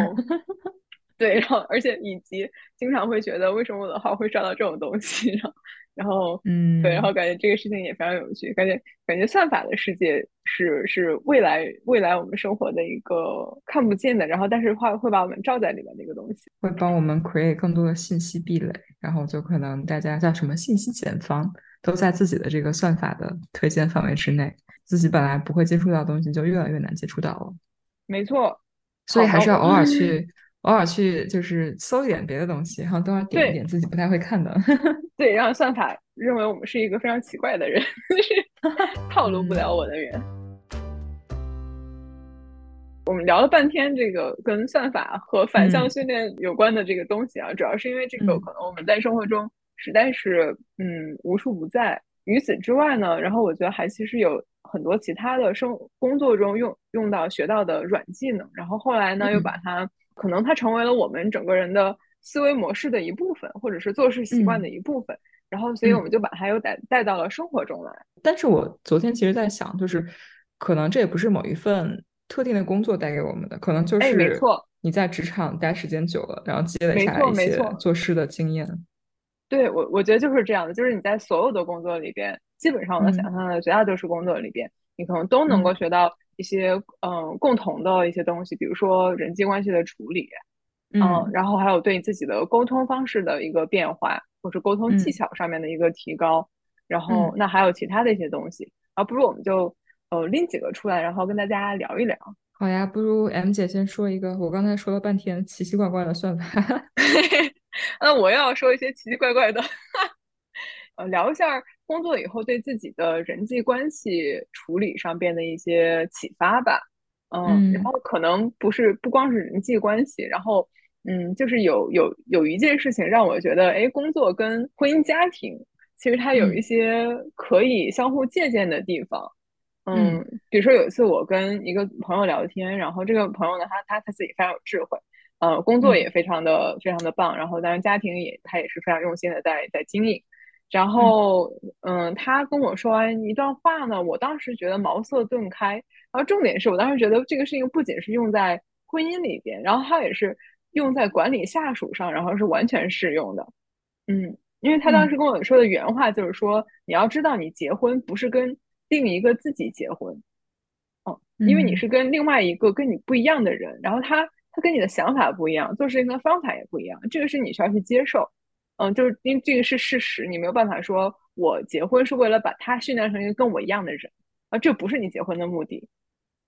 [SPEAKER 2] 对，然后而且以及经常会觉得为什么我的号会刷到这种东西，然后然后嗯，对，然后感觉这个事情也非常有趣，感觉感觉算法的世界是是未来未来我们生活的一个看不见的，然后但是会会把我们罩在里面的一个东西，
[SPEAKER 1] 会帮我们 create 更多的信息壁垒，然后就可能大家叫什么信息茧房都在自己的这个算法的推荐范围之内，自己本来不会接触到的东西就越来越难接触到了。
[SPEAKER 2] 没错，
[SPEAKER 1] 所以还是要偶尔去。偶尔去就是搜一点别的东西，然后都要点一点自己不太会看的。
[SPEAKER 2] 对，让算法认为我们是一个非常奇怪的人，是 套路不了我的人。我们聊了半天这个跟算法和反向训练有关的这个东西啊，主要是因为这个可能我们在生活中实在是嗯无处不在。与此之外呢，然后我觉得还其实有很多其他的生工作中用用到学到的软技能，然后后来呢又把它。可能它成为了我们整个人的思维模式的一部分，或者是做事习惯的一部分。然后，所以我们就把它又带带到了生活中来。
[SPEAKER 1] 但是我昨天其实在想，就是可能这也不是某一份特定的工作带给我们的，可能就是
[SPEAKER 2] 没错，
[SPEAKER 1] 你在职场待时间久了，然后积累下来一些做事的经验。
[SPEAKER 2] 对我，我觉得就是这样的，就是你在所有的工作里边，基本上我能想象的绝大多数工作里边，你可能都能够学到。一些嗯共同的一些东西，比如说人际关系的处理，嗯，然后还有对你自己的沟通方式的一个变化，或者沟通技巧上面的一个提高，然后那还有其他的一些东西，啊，不如我们就呃拎几个出来，然后跟大家聊一聊。
[SPEAKER 1] 好呀，不如 M 姐先说一个，我刚才说了半天奇奇怪怪的算法，
[SPEAKER 2] 那我要说一些奇奇怪怪的，呃，聊一下。工作以后对自己的人际关系处理上边的一些启发吧，嗯，然后可能不是不光是人际关系，然后嗯，就是有有有一件事情让我觉得，哎，工作跟婚姻家庭其实它有一些可以相互借鉴的地方，嗯，比如说有一次我跟一个朋友聊天，然后这个朋友呢，他他他自己非常有智慧，呃，工作也非常的非常的棒，然后当然家庭也他也是非常用心的在在经营。然后，嗯，他跟我说完一段话呢，我当时觉得茅塞顿开。然后重点是我当时觉得这个事情不仅是用在婚姻里边，然后它也是用在管理下属上，然后是完全适用的。嗯，因为他当时跟我说的原话就是说，你要知道你结婚不是跟另一个自己结婚，哦，因为你是跟另外一个跟你不一样的人，然后他他跟你的想法不一样，做事情的方法也不一样，这个是你需要去接受。嗯，就是因为这个是事实，你没有办法说我结婚是为了把他训练成一个跟我一样的人啊，这不是你结婚的目的。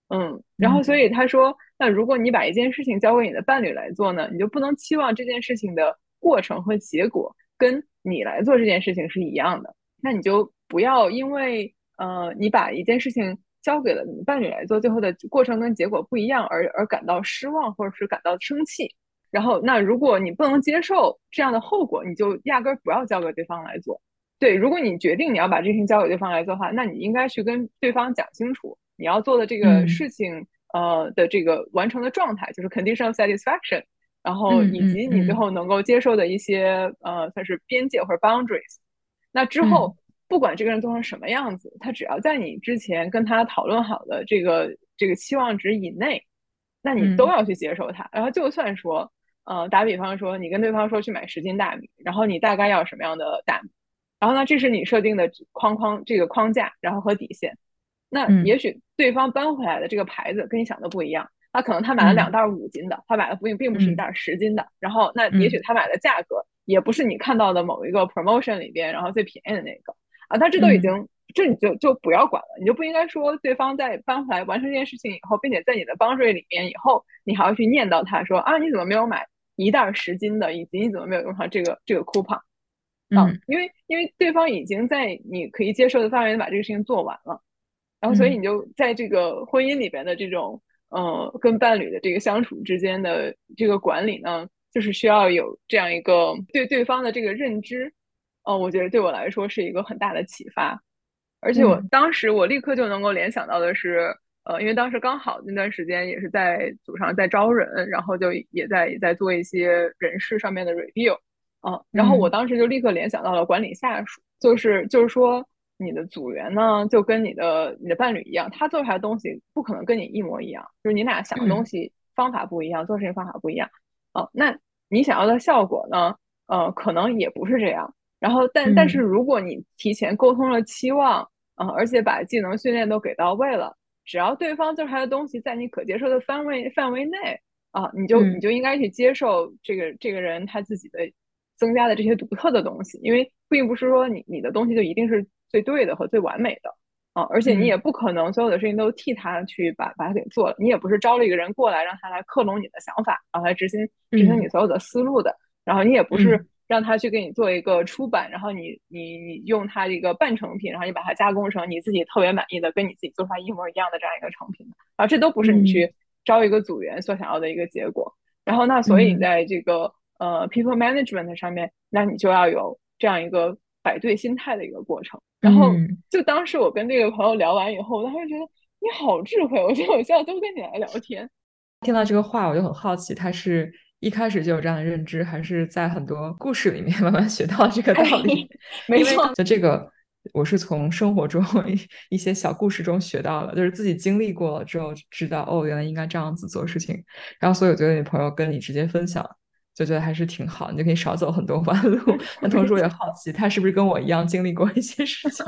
[SPEAKER 2] 嗯，然后所以他说，那如果你把一件事情交给你的伴侣来做呢，你就不能期望这件事情的过程和结果跟你来做这件事情是一样的。那你就不要因为呃你把一件事情交给了你伴侣来做，最后的过程跟结果不一样而而感到失望或者是感到生气。然后，那如果你不能接受这样的后果，你就压根儿不要交给对方来做。对，如果你决定你要把这事情交给对方来做的话，那你应该去跟对方讲清楚你要做的这个事情，呃的这个完成的状态，就是 condition of satisfaction，然后以及你最后能够接受的一些呃算是边界或者 boundaries。那之后，不管这个人做成什么样子，他只要在你之前跟他讨论好的这个这个期望值以内，那你都要去接受他。然后就算说。呃，打比方说，你跟对方说去买十斤大米，然后你大概要什么样的大米？然后呢，这是你设定的框框这个框架，然后和底线。那也许对方搬回来的这个牌子跟你想的不一样，他可能他买了两袋五斤的，他买的并并不是一袋十斤的。然后那也许他买的价格也不是你看到的某一个 promotion 里边然后最便宜的那个啊，他这都已经这你就就不要管了，你就不应该说对方在搬回来完成这件事情以后，并且在你的帮助里面以后，你还要去念叨他说啊，你怎么没有买？一袋十斤的，以及你怎么没有用上这个这个 coupon？嗯，因为因为对方已经在你可以接受的范围内把这个事情做完了，然后所以你就在这个婚姻里边的这种呃跟伴侣的这个相处之间的这个管理呢，就是需要有这样一个对对方的这个认知。哦，我觉得对我来说是一个很大的启发，而且我当时我立刻就能够联想到的是。呃，因为当时刚好那段时间也是在组上在招人，然后就也在也在做一些人事上面的 review，嗯，然后我当时就立刻联想到了管理下属，就是就是说你的组员呢就跟你的你的伴侣一样，他做出来的东西不可能跟你一模一样，就是你俩想的东西方法不一样，做事情方法不一样，哦，那你想要的效果呢，呃，可能也不是这样，然后但但是如果你提前沟通了期望，嗯，而且把技能训练都给到位了。只要对方做出来的东西在你可接受的范围范围内啊，你就你就应该去接受这个这个人他自己的增加的这些独特的东西，因为并不是说你你的东西就一定是最对的和最完美的啊，而且你也不可能所有的事情都替他去把把它给做了，你也不是招了一个人过来让他来克隆你的想法，然后来执行执行你所有的思路的，然后你也不是。让他去给你做一个出版，然后你你你用他一个半成品，然后你把它加工成你自己特别满意的，跟你自己做出来一模一样的这样一个成品，啊，这都不是你去招一个组员所想要的一个结果。然后那所以你在这个呃 people management 上面，那你就要有这样一个摆对心态的一个过程。然后就当时我跟这个朋友聊完以后，我当时觉得你好智慧，我觉得我现在都跟你来聊天。
[SPEAKER 1] 听到这个话，我就很好奇，他是。一开始就有这样的认知，还是在很多故事里面慢慢学到这个道理？
[SPEAKER 2] 没错，
[SPEAKER 1] 就这个，我是从生活中 一些小故事中学到的，就是自己经历过了之后知道，哦，原来应该这样子做事情。然后，所以我觉得你朋友跟你直接分享，就觉得还是挺好，你就可以少走很多弯路。那同时我也好奇，他是不是跟我一样经历过一些事情？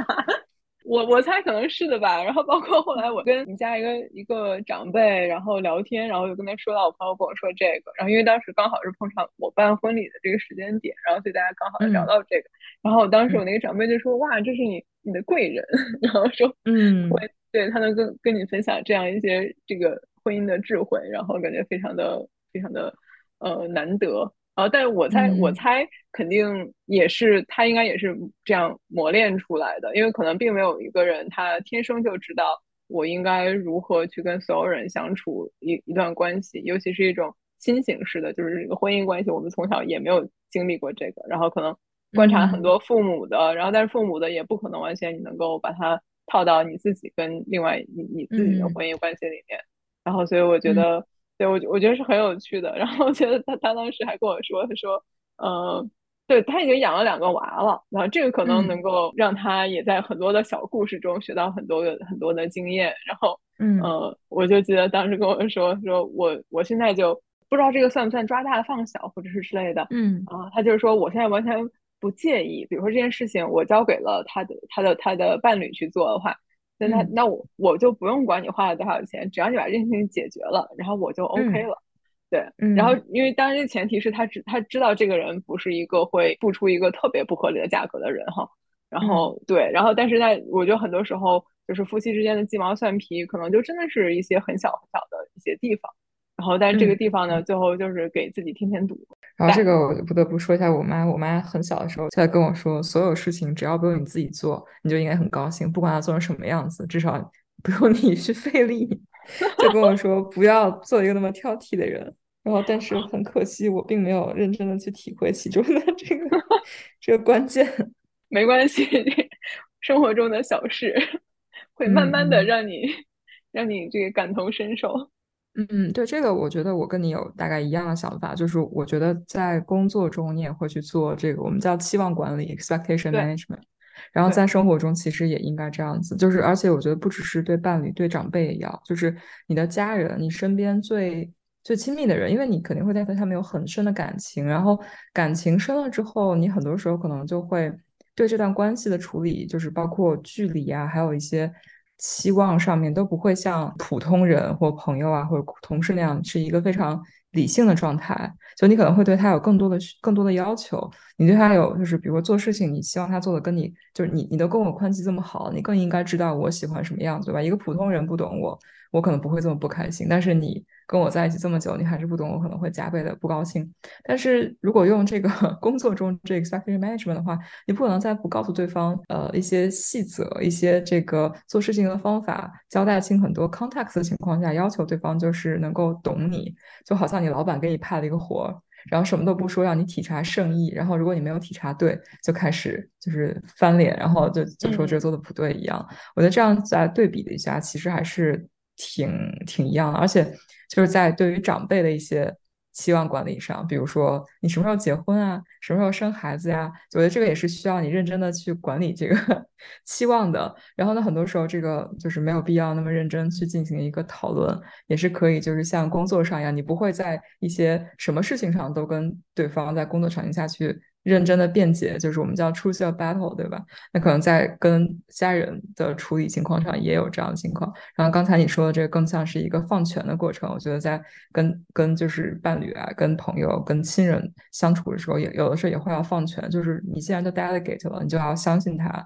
[SPEAKER 2] 我我猜可能是的吧，然后包括后来我跟你家一个一个长辈，然后聊天，然后就跟他说到我朋友跟我说这个，然后因为当时刚好是碰上我办婚礼的这个时间点，然后所以大家刚好聊到这个，然后当时我那个长辈就说哇，这是你你的贵人，然后说嗯，会对他能跟跟你分享这样一些这个婚姻的智慧，然后感觉非常的非常的呃难得。啊！但是我猜，我猜肯定也是他，应该也是这样磨练出来的。因为可能并没有一个人他天生就知道我应该如何去跟所有人相处一一段关系，尤其是一种新形式的，就是这个婚姻关系。我们从小也没有经历过这个，然后可能观察很多父母的，然后但是父母的也不可能完全你能够把它套到你自己跟另外你你自己的婚姻关系里面。然后，所以我觉得。对我，我觉得是很有趣的。然后我觉得他，他当时还跟我说，他说，呃，对他已经养了两个娃了，然后这个可能能够让他也在很多的小故事中学到很多的很多的经验。然后，
[SPEAKER 1] 嗯，
[SPEAKER 2] 呃，我就记得当时跟我说，说我我现在就不知道这个算不算抓大放小或者是之类的。
[SPEAKER 1] 嗯，
[SPEAKER 2] 啊，他就是说我现在完全不介意，比如说这件事情我交给了他的他的他的伴侣去做的话，那他那我我就不用管你花了多少钱，只要你把这件事情解决了，然后我就 OK 了。对，然后。因为当然前提是他知他知道这个人不是一个会付出一个特别不合理的价格的人哈，然后对，然后但是在我觉得很多时候就是夫妻之间的鸡毛蒜皮，可能就真的是一些很小很小的一些地方，然后但是这个地方呢，最后就是给自己添添堵。
[SPEAKER 1] 然后这个我就不得不说一下我妈，我妈很小的时候就在跟我说，所有事情只要不用你自己做，你就应该很高兴，不管它做成什么样子，至少 不用你去费力。就跟我说不要做一个那么挑剔的人。然后，但是很可惜，我并没有认真的去体会其中的这个 这个关键。
[SPEAKER 2] 没关系，生活中的小事会慢慢的让你让你这个感同身受。
[SPEAKER 1] 嗯，对，这个我觉得我跟你有大概一样的想法，就是我觉得在工作中你也会去做这个，我们叫期望管理 （expectation management）。然后在生活中其实也应该这样子，就是而且我觉得不只是对伴侣、对长辈也要，就是你的家人、你身边最。最亲密的人，因为你肯定会在他们有很深的感情，然后感情深了之后，你很多时候可能就会对这段关系的处理，就是包括距离啊，还有一些期望上面，都不会像普通人或朋友啊或者同事那样是一个非常理性的状态。就你可能会对他有更多的更多的要求，你对他有就是比如说做事情，你希望他做的跟你就是你你都跟我关系这么好，你更应该知道我喜欢什么样子，对吧？一个普通人不懂我，我可能不会这么不开心，但是你。跟我在一起这么久，你还是不懂，我可能会加倍的不高兴。但是如果用这个 工作中这 expectation management 的话，你不可能在不告诉对方呃一些细则、一些这个做事情的方法，交代清很多 context 的情况下，要求对方就是能够懂你，就好像你老板给你派了一个活，然后什么都不说，让你体察圣意，然后如果你没有体察对，就开始就是翻脸，然后就就说这做的不对一样。我觉得这样在对比了一下，其实还是挺挺一样的，而且。就是在对于长辈的一些期望管理上，比如说你什么时候结婚啊，什么时候生孩子呀？我觉得这个也是需要你认真的去管理这个 期望的。然后呢，很多时候这个就是没有必要那么认真去进行一个讨论，也是可以，就是像工作上一样，你不会在一些什么事情上都跟对方在工作场景下去。认真的辩解，就是我们叫 choose your battle，对吧？那可能在跟家人的处理情况上也有这样的情况。然后刚才你说的这个更像是一个放权的过程。我觉得在跟跟就是伴侣啊、跟朋友、跟亲人相处的时候，也有的时候也会要放权。就是你既然都 delegate 了，你就要相信他，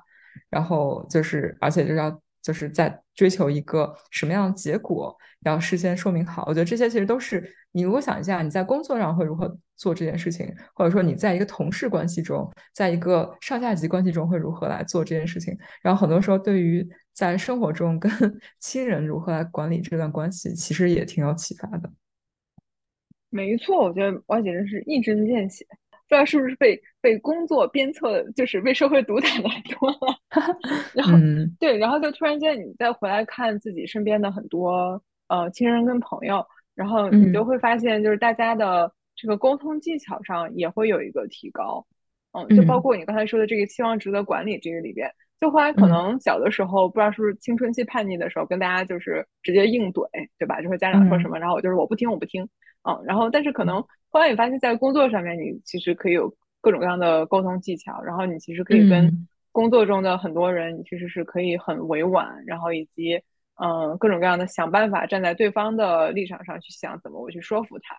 [SPEAKER 1] 然后就是而且就是要就是在追求一个什么样的结果，要事先说明好。我觉得这些其实都是你如果想一下你在工作上会如何。做这件事情，或者说你在一个同事关系中，在一个上下级关系中会如何来做这件事情？然后很多时候，对于在生活中跟 亲人如何来管理这段关系，其实也挺有启发的。
[SPEAKER 2] 没错，我觉得我简直是一针见血，不知道是不是被被工作鞭策，就是被社会毒打的多了。然后对，然后就突然间你再回来看自己身边的很多呃亲人跟朋友，然后你就会发现，就是大家的。这个沟通技巧上也会有一个提高，嗯，就包括你刚才说的这个期望值的管理这个里边，就后来可能小的时候不知道是不是青春期叛逆的时候，跟大家就是直接硬怼，对吧？就是家长说什么，然后我就是我不听，我不听，嗯，然后但是可能后来你发现，在工作上面，你其实可以有各种各样的沟通技巧，然后你其实可以跟工作中的很多人，你其实是可以很委婉，然后以及嗯各种各样的想办法站在对方的立场上去想怎么我去说服他。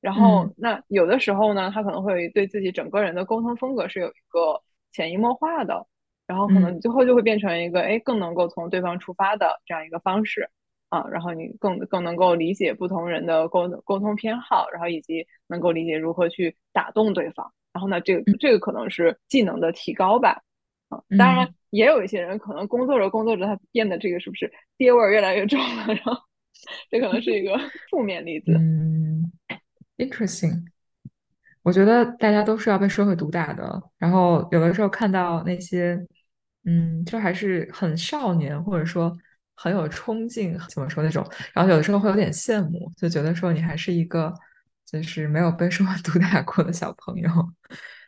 [SPEAKER 2] 然后，那有的时候呢，他可能会对自己整个人的沟通风格是有一个潜移默化的，然后可能你最后就会变成一个，哎，更能够从对方出发的这样一个方式啊，然后你更更能够理解不同人的沟沟通偏好，然后以及能够理解如何去打动对方，然后呢，这个这个可能是技能的提高吧，啊，当然也有一些人可能工作着工作着，他变得这个是不是爹味儿越来越重了，然后这可能是一个 负面例子。
[SPEAKER 1] 嗯 Interesting，我觉得大家都是要被社会毒打的。然后有的时候看到那些，嗯，就还是很少年，或者说很有冲劲，怎么说那种。然后有的时候会有点羡慕，就觉得说你还是一个就是没有被生活 毒打过的小朋友。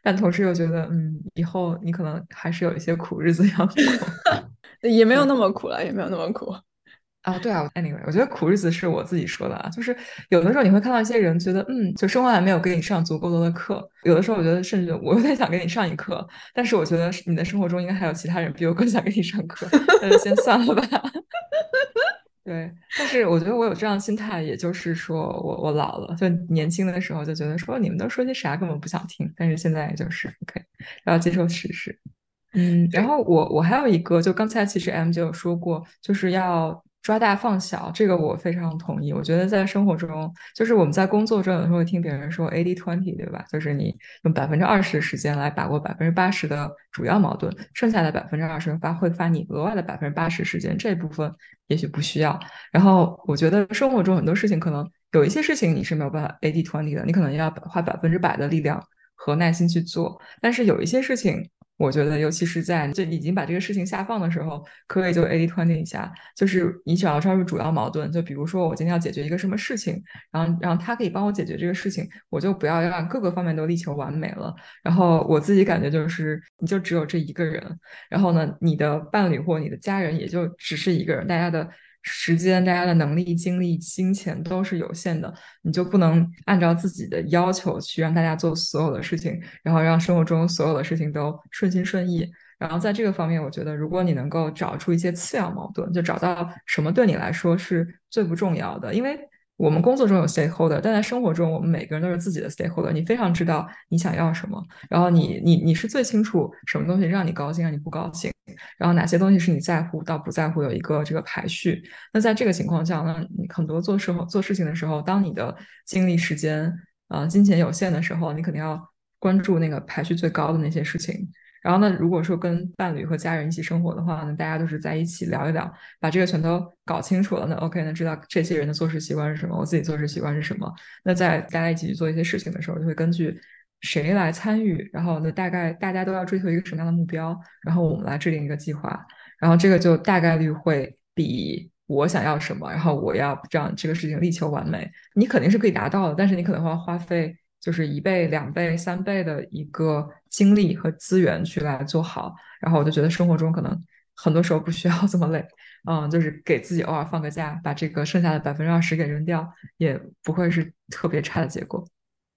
[SPEAKER 1] 但同时又觉得，嗯，以后你可能还是有一些苦日子要 过，
[SPEAKER 2] 也没有那么苦了，也没有那么苦。
[SPEAKER 1] 啊，对啊，anyway，我觉得苦日子是我自己说的啊，就是有的时候你会看到一些人觉得，嗯，就生活还没有给你上足够多的课，有的时候我觉得甚至我有点想给你上一课，但是我觉得你的生活中应该还有其他人比我更想给你上课，那就先算了吧。对，但是我觉得我有这样的心态，也就是说我我老了，就年轻的时候就觉得说你们都说些啥，根本不想听，但是现在就是 OK，要接受事实。嗯，然后我我还有一个，就刚才其实 M 就有说过，就是要。抓大放小，这个我非常同意。我觉得在生活中，就是我们在工作中，有时候会听别人说 “eighty twenty”，对吧？就是你用百分之二十的时间来把握百分之八十的主要矛盾，剩下的百分之二十发挥发你额外的百分之八十时间，这部分也许不需要。然后我觉得生活中很多事情，可能有一些事情你是没有办法 eighty twenty 的，你可能要花百分之百的力量和耐心去做，但是有一些事情。我觉得，尤其是在就已经把这个事情下放的时候，可以就 A D 团体一下，就是你想要抓住主要矛盾。就比如说，我今天要解决一个什么事情，然后，然后他可以帮我解决这个事情，我就不要让各个方面都力求完美了。然后我自己感觉就是，你就只有这一个人，然后呢，你的伴侣或你的家人也就只是一个人，大家的。时间、大家的能力、精力、金钱都是有限的，你就不能按照自己的要求去让大家做所有的事情，然后让生活中所有的事情都顺心顺意。然后在这个方面，我觉得如果你能够找出一些次要矛盾，就找到什么对你来说是最不重要的，因为。我们工作中有 stakeholder，但在生活中，我们每个人都是自己的 stakeholder。你非常知道你想要什么，然后你你你是最清楚什么东西让你高兴，让你不高兴，然后哪些东西是你在乎到不在乎，有一个这个排序。那在这个情况下，呢你很多做时候做事情的时候，当你的精力、时间、啊金钱有限的时候，你肯定要关注那个排序最高的那些事情。然后呢，如果说跟伴侣和家人一起生活的话呢，大家都是在一起聊一聊，把这个全都搞清楚了，那 OK，那知道这些人的做事习惯是什么，我自己做事习惯是什么。那在大家一起去做一些事情的时候，就会根据谁来参与，然后呢，大概大家都要追求一个什么样的目标，然后我们来制定一个计划，然后这个就大概率会比我想要什么，然后我要让这个事情力求完美，你肯定是可以达到的，但是你可能会花费。就是一倍、两倍、三倍的一个精力和资源去来做好，然后我就觉得生活中可能很多时候不需要这么累，嗯，就是给自己偶尔放个假，把这个剩下的百分之二十给扔掉，也不会是特别差的结果。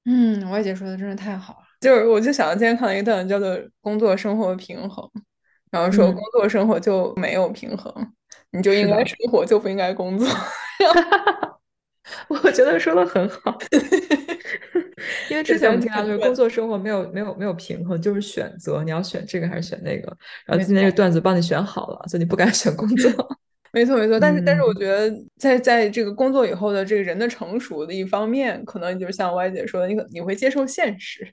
[SPEAKER 2] 嗯，我姐说的真是太好了，就是我就想到今天看到一个段子，叫做“工作生活平衡”，然后说工作生活就没有平衡，你就应该生活，就不应该工作。
[SPEAKER 1] 我觉得说的很好。因为之前我们听到就是工作生活没有没有没有平衡，就是选择你要选这个还是选那个。然后今天这个段子帮你选好了，所以你不敢选工作。
[SPEAKER 2] 没错没错，但是但是我觉得在在这个工作以后的这个人的成熟的一方面，可能就是像歪姐说的，你可你会接受现实，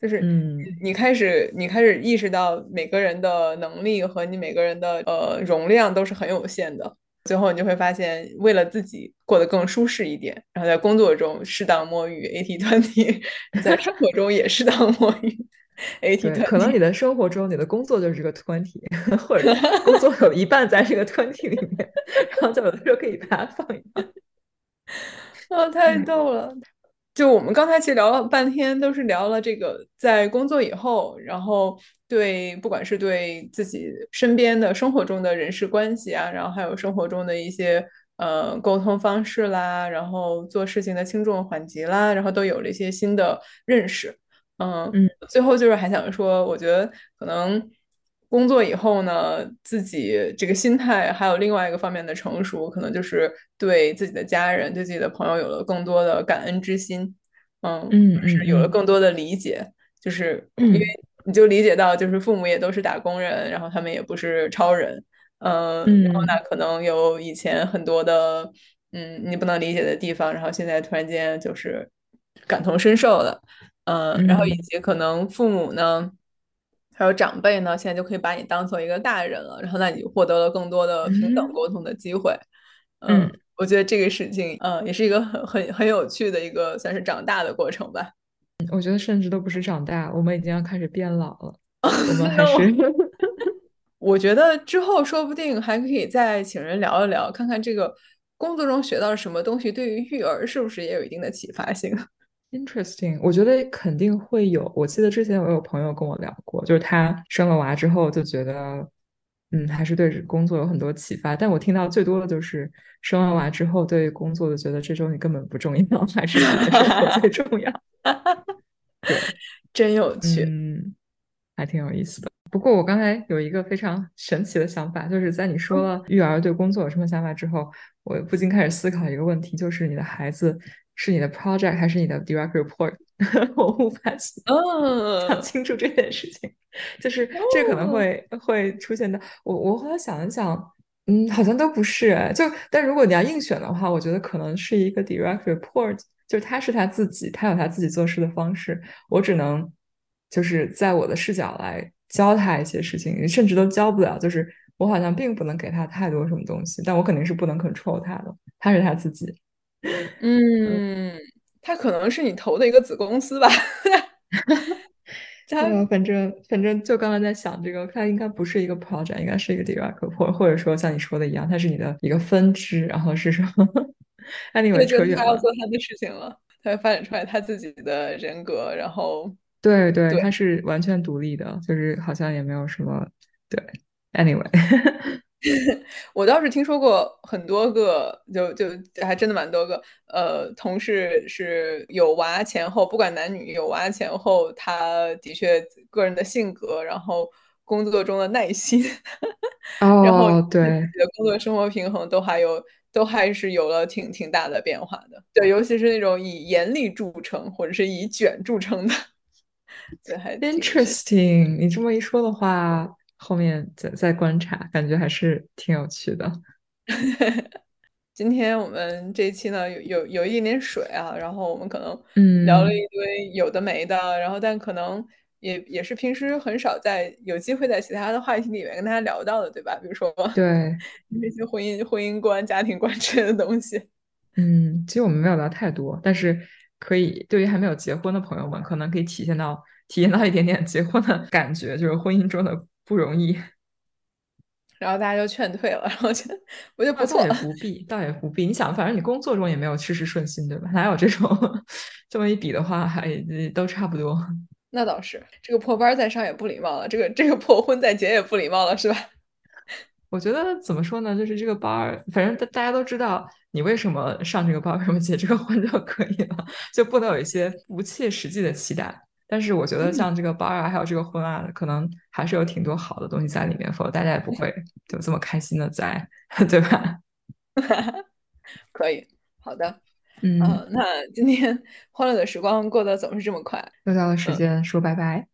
[SPEAKER 2] 就是
[SPEAKER 1] 嗯，
[SPEAKER 2] 你开始你开始意识到每个人的能力和你每个人的呃容量都是很有限的。最后你就会发现，为了自己过得更舒适一点，然后在工作中适当摸鱼，AT 团体，在生活中也适当摸鱼，AT。
[SPEAKER 1] 可能你的生活中，你的工作就是这个团体，或者 工作有一半在这个团体里面，然后就有的时候可以把它放一放。
[SPEAKER 2] 啊，太逗了！就我们刚才其实聊了半天，都是聊了这个在工作以后，然后对不管是对自己身边的生活中的人事关系啊，然后还有生活中的一些呃沟通方式啦，然后做事情的轻重缓急啦，然后都有了一些新的认识。嗯
[SPEAKER 1] 嗯，
[SPEAKER 2] 最后就是还想说，我觉得可能工作以后呢，自己这个心态还有另外一个方面的成熟，可能就是对自己的家人、对自己的朋友有了更多的感恩之心。嗯
[SPEAKER 1] 嗯，
[SPEAKER 2] 是有了更多的理解，就是因为你就理解到，就是父母也都是打工人，然后他们也不是超人。嗯，然后那，可能有以前很多的嗯你不能理解的地方，然后现在突然间就是感同身受了。嗯，然后以及可能父母呢。还有长辈呢，现在就可以把你当做一个大人了，然后那你获得了更多的平等沟通的机会。嗯，我觉得这个事情，嗯，也是一个很很很有趣的一个算是长大的过程吧。
[SPEAKER 1] 我觉得甚至都不是长大，我们已经要开始变老了。我们还是，
[SPEAKER 2] 我觉得之后说不定还可以再请人聊一聊，看看这个工作中学到了什么东西，对于育儿是不是也有一定的启发性。
[SPEAKER 1] Interesting，我觉得肯定会有。我记得之前我有朋友跟我聊过，就是他生了娃之后就觉得，嗯，还是对工作有很多启发。但我听到最多的就是生完娃之后对工作就觉得这周你根本不重要，还是生活最重要。对，
[SPEAKER 2] 真有趣，
[SPEAKER 1] 嗯，还挺有意思的。不过我刚才有一个非常神奇的想法，就是在你说了育儿对工作有什么想法之后，我不禁开始思考一个问题，就是你的孩子。是你的 project 还是你的 direct report？我无法 想清楚这件事情，就是这可能会会出现的。我我后来想一想，嗯，好像都不是。就但如果你要硬选的话，我觉得可能是一个 direct report，就是他是他自己，他有他自己做事的方式。我只能就是在我的视角来教他一些事情，甚至都教不了。就是我好像并不能给他太多什么东西，但我肯定是不能 control 他的，他是他自己。
[SPEAKER 2] 嗯，他可能是你投的一个子公司吧。
[SPEAKER 1] 他反正反正就刚才在想这个，他应该不是一个 project，应该是一个 direct，或或者说像你说的一样，它是你的一个分支，然后是什么？Anyway，扯远了。
[SPEAKER 2] 他要做他的事情了，他会发展出来他自己的人格，然后
[SPEAKER 1] 对对，他是完全独立的，就是好像也没有什么对。Anyway。
[SPEAKER 2] 我倒是听说过很多个，就就还真的蛮多个。呃，同事是有娃前后，不管男女，有娃前后，他的确个人的性格，然后工作中的耐心，然后
[SPEAKER 1] 对
[SPEAKER 2] 的工作生活平衡都还有，都还是有了挺挺大的变化的。对，尤其是那种以严厉著称或者是以卷著称的，对，还
[SPEAKER 1] interesting。你这么一说的话。后面再再观察，感觉还是挺有趣的。
[SPEAKER 2] 今天我们这一期呢，有有有一点点水啊，然后我们可能聊了一堆有的没的，然后但可能也也是平时很少在有机会在其他的话题里面跟大家聊到的，对吧？比如说
[SPEAKER 1] 对
[SPEAKER 2] 那些婚姻婚姻观、家庭观之类的东西。
[SPEAKER 1] 嗯，其实我们没有聊太多，但是可以对于还没有结婚的朋友们，可能可以体现到体验到一点点结婚的感觉，就是婚姻中的。不容易，
[SPEAKER 2] 然后大家就劝退了，然后就我就不
[SPEAKER 1] 倒也 不必，倒也不必。你想，反正你工作中也没有事事顺心，对吧？哪有这种？这么一比的话，还都差不多。
[SPEAKER 2] 那倒是，这个破班再上也不礼貌了，这个这个破婚再结也不礼貌了，是吧？
[SPEAKER 1] 我觉得怎么说呢？就是这个班，反正大大家都知道你为什么上这个班，为什么结这个婚就可以了，就不能有一些不切实际的期待。但是我觉得像这个班啊，还有这个婚啊，可能还是有挺多好的东西在里面，否则大家也不 会就这么开心的在，对吧？
[SPEAKER 2] 可以，好的，
[SPEAKER 1] 嗯，
[SPEAKER 2] 那今天欢乐的时光过得总是这么快，
[SPEAKER 1] 又到了时间说拜拜。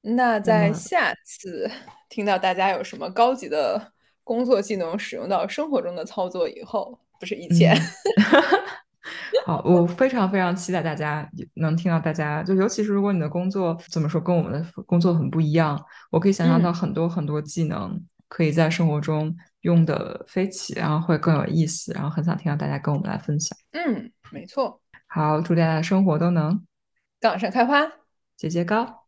[SPEAKER 2] 那在下次听到大家有什么高级的工作技能使用到生活中的操作以后，不是以前。
[SPEAKER 1] 好，我非常非常期待大家能听到大家，就尤其是如果你的工作怎么说跟我们的工作很不一样，我可以想象到很多很多技能可以在生活中用的飞起，然后会更有意思，然后很想听到大家跟我们来分享。
[SPEAKER 2] 嗯，没错。
[SPEAKER 1] 好，祝大家生活都能
[SPEAKER 2] 杠上开花，
[SPEAKER 1] 节节高。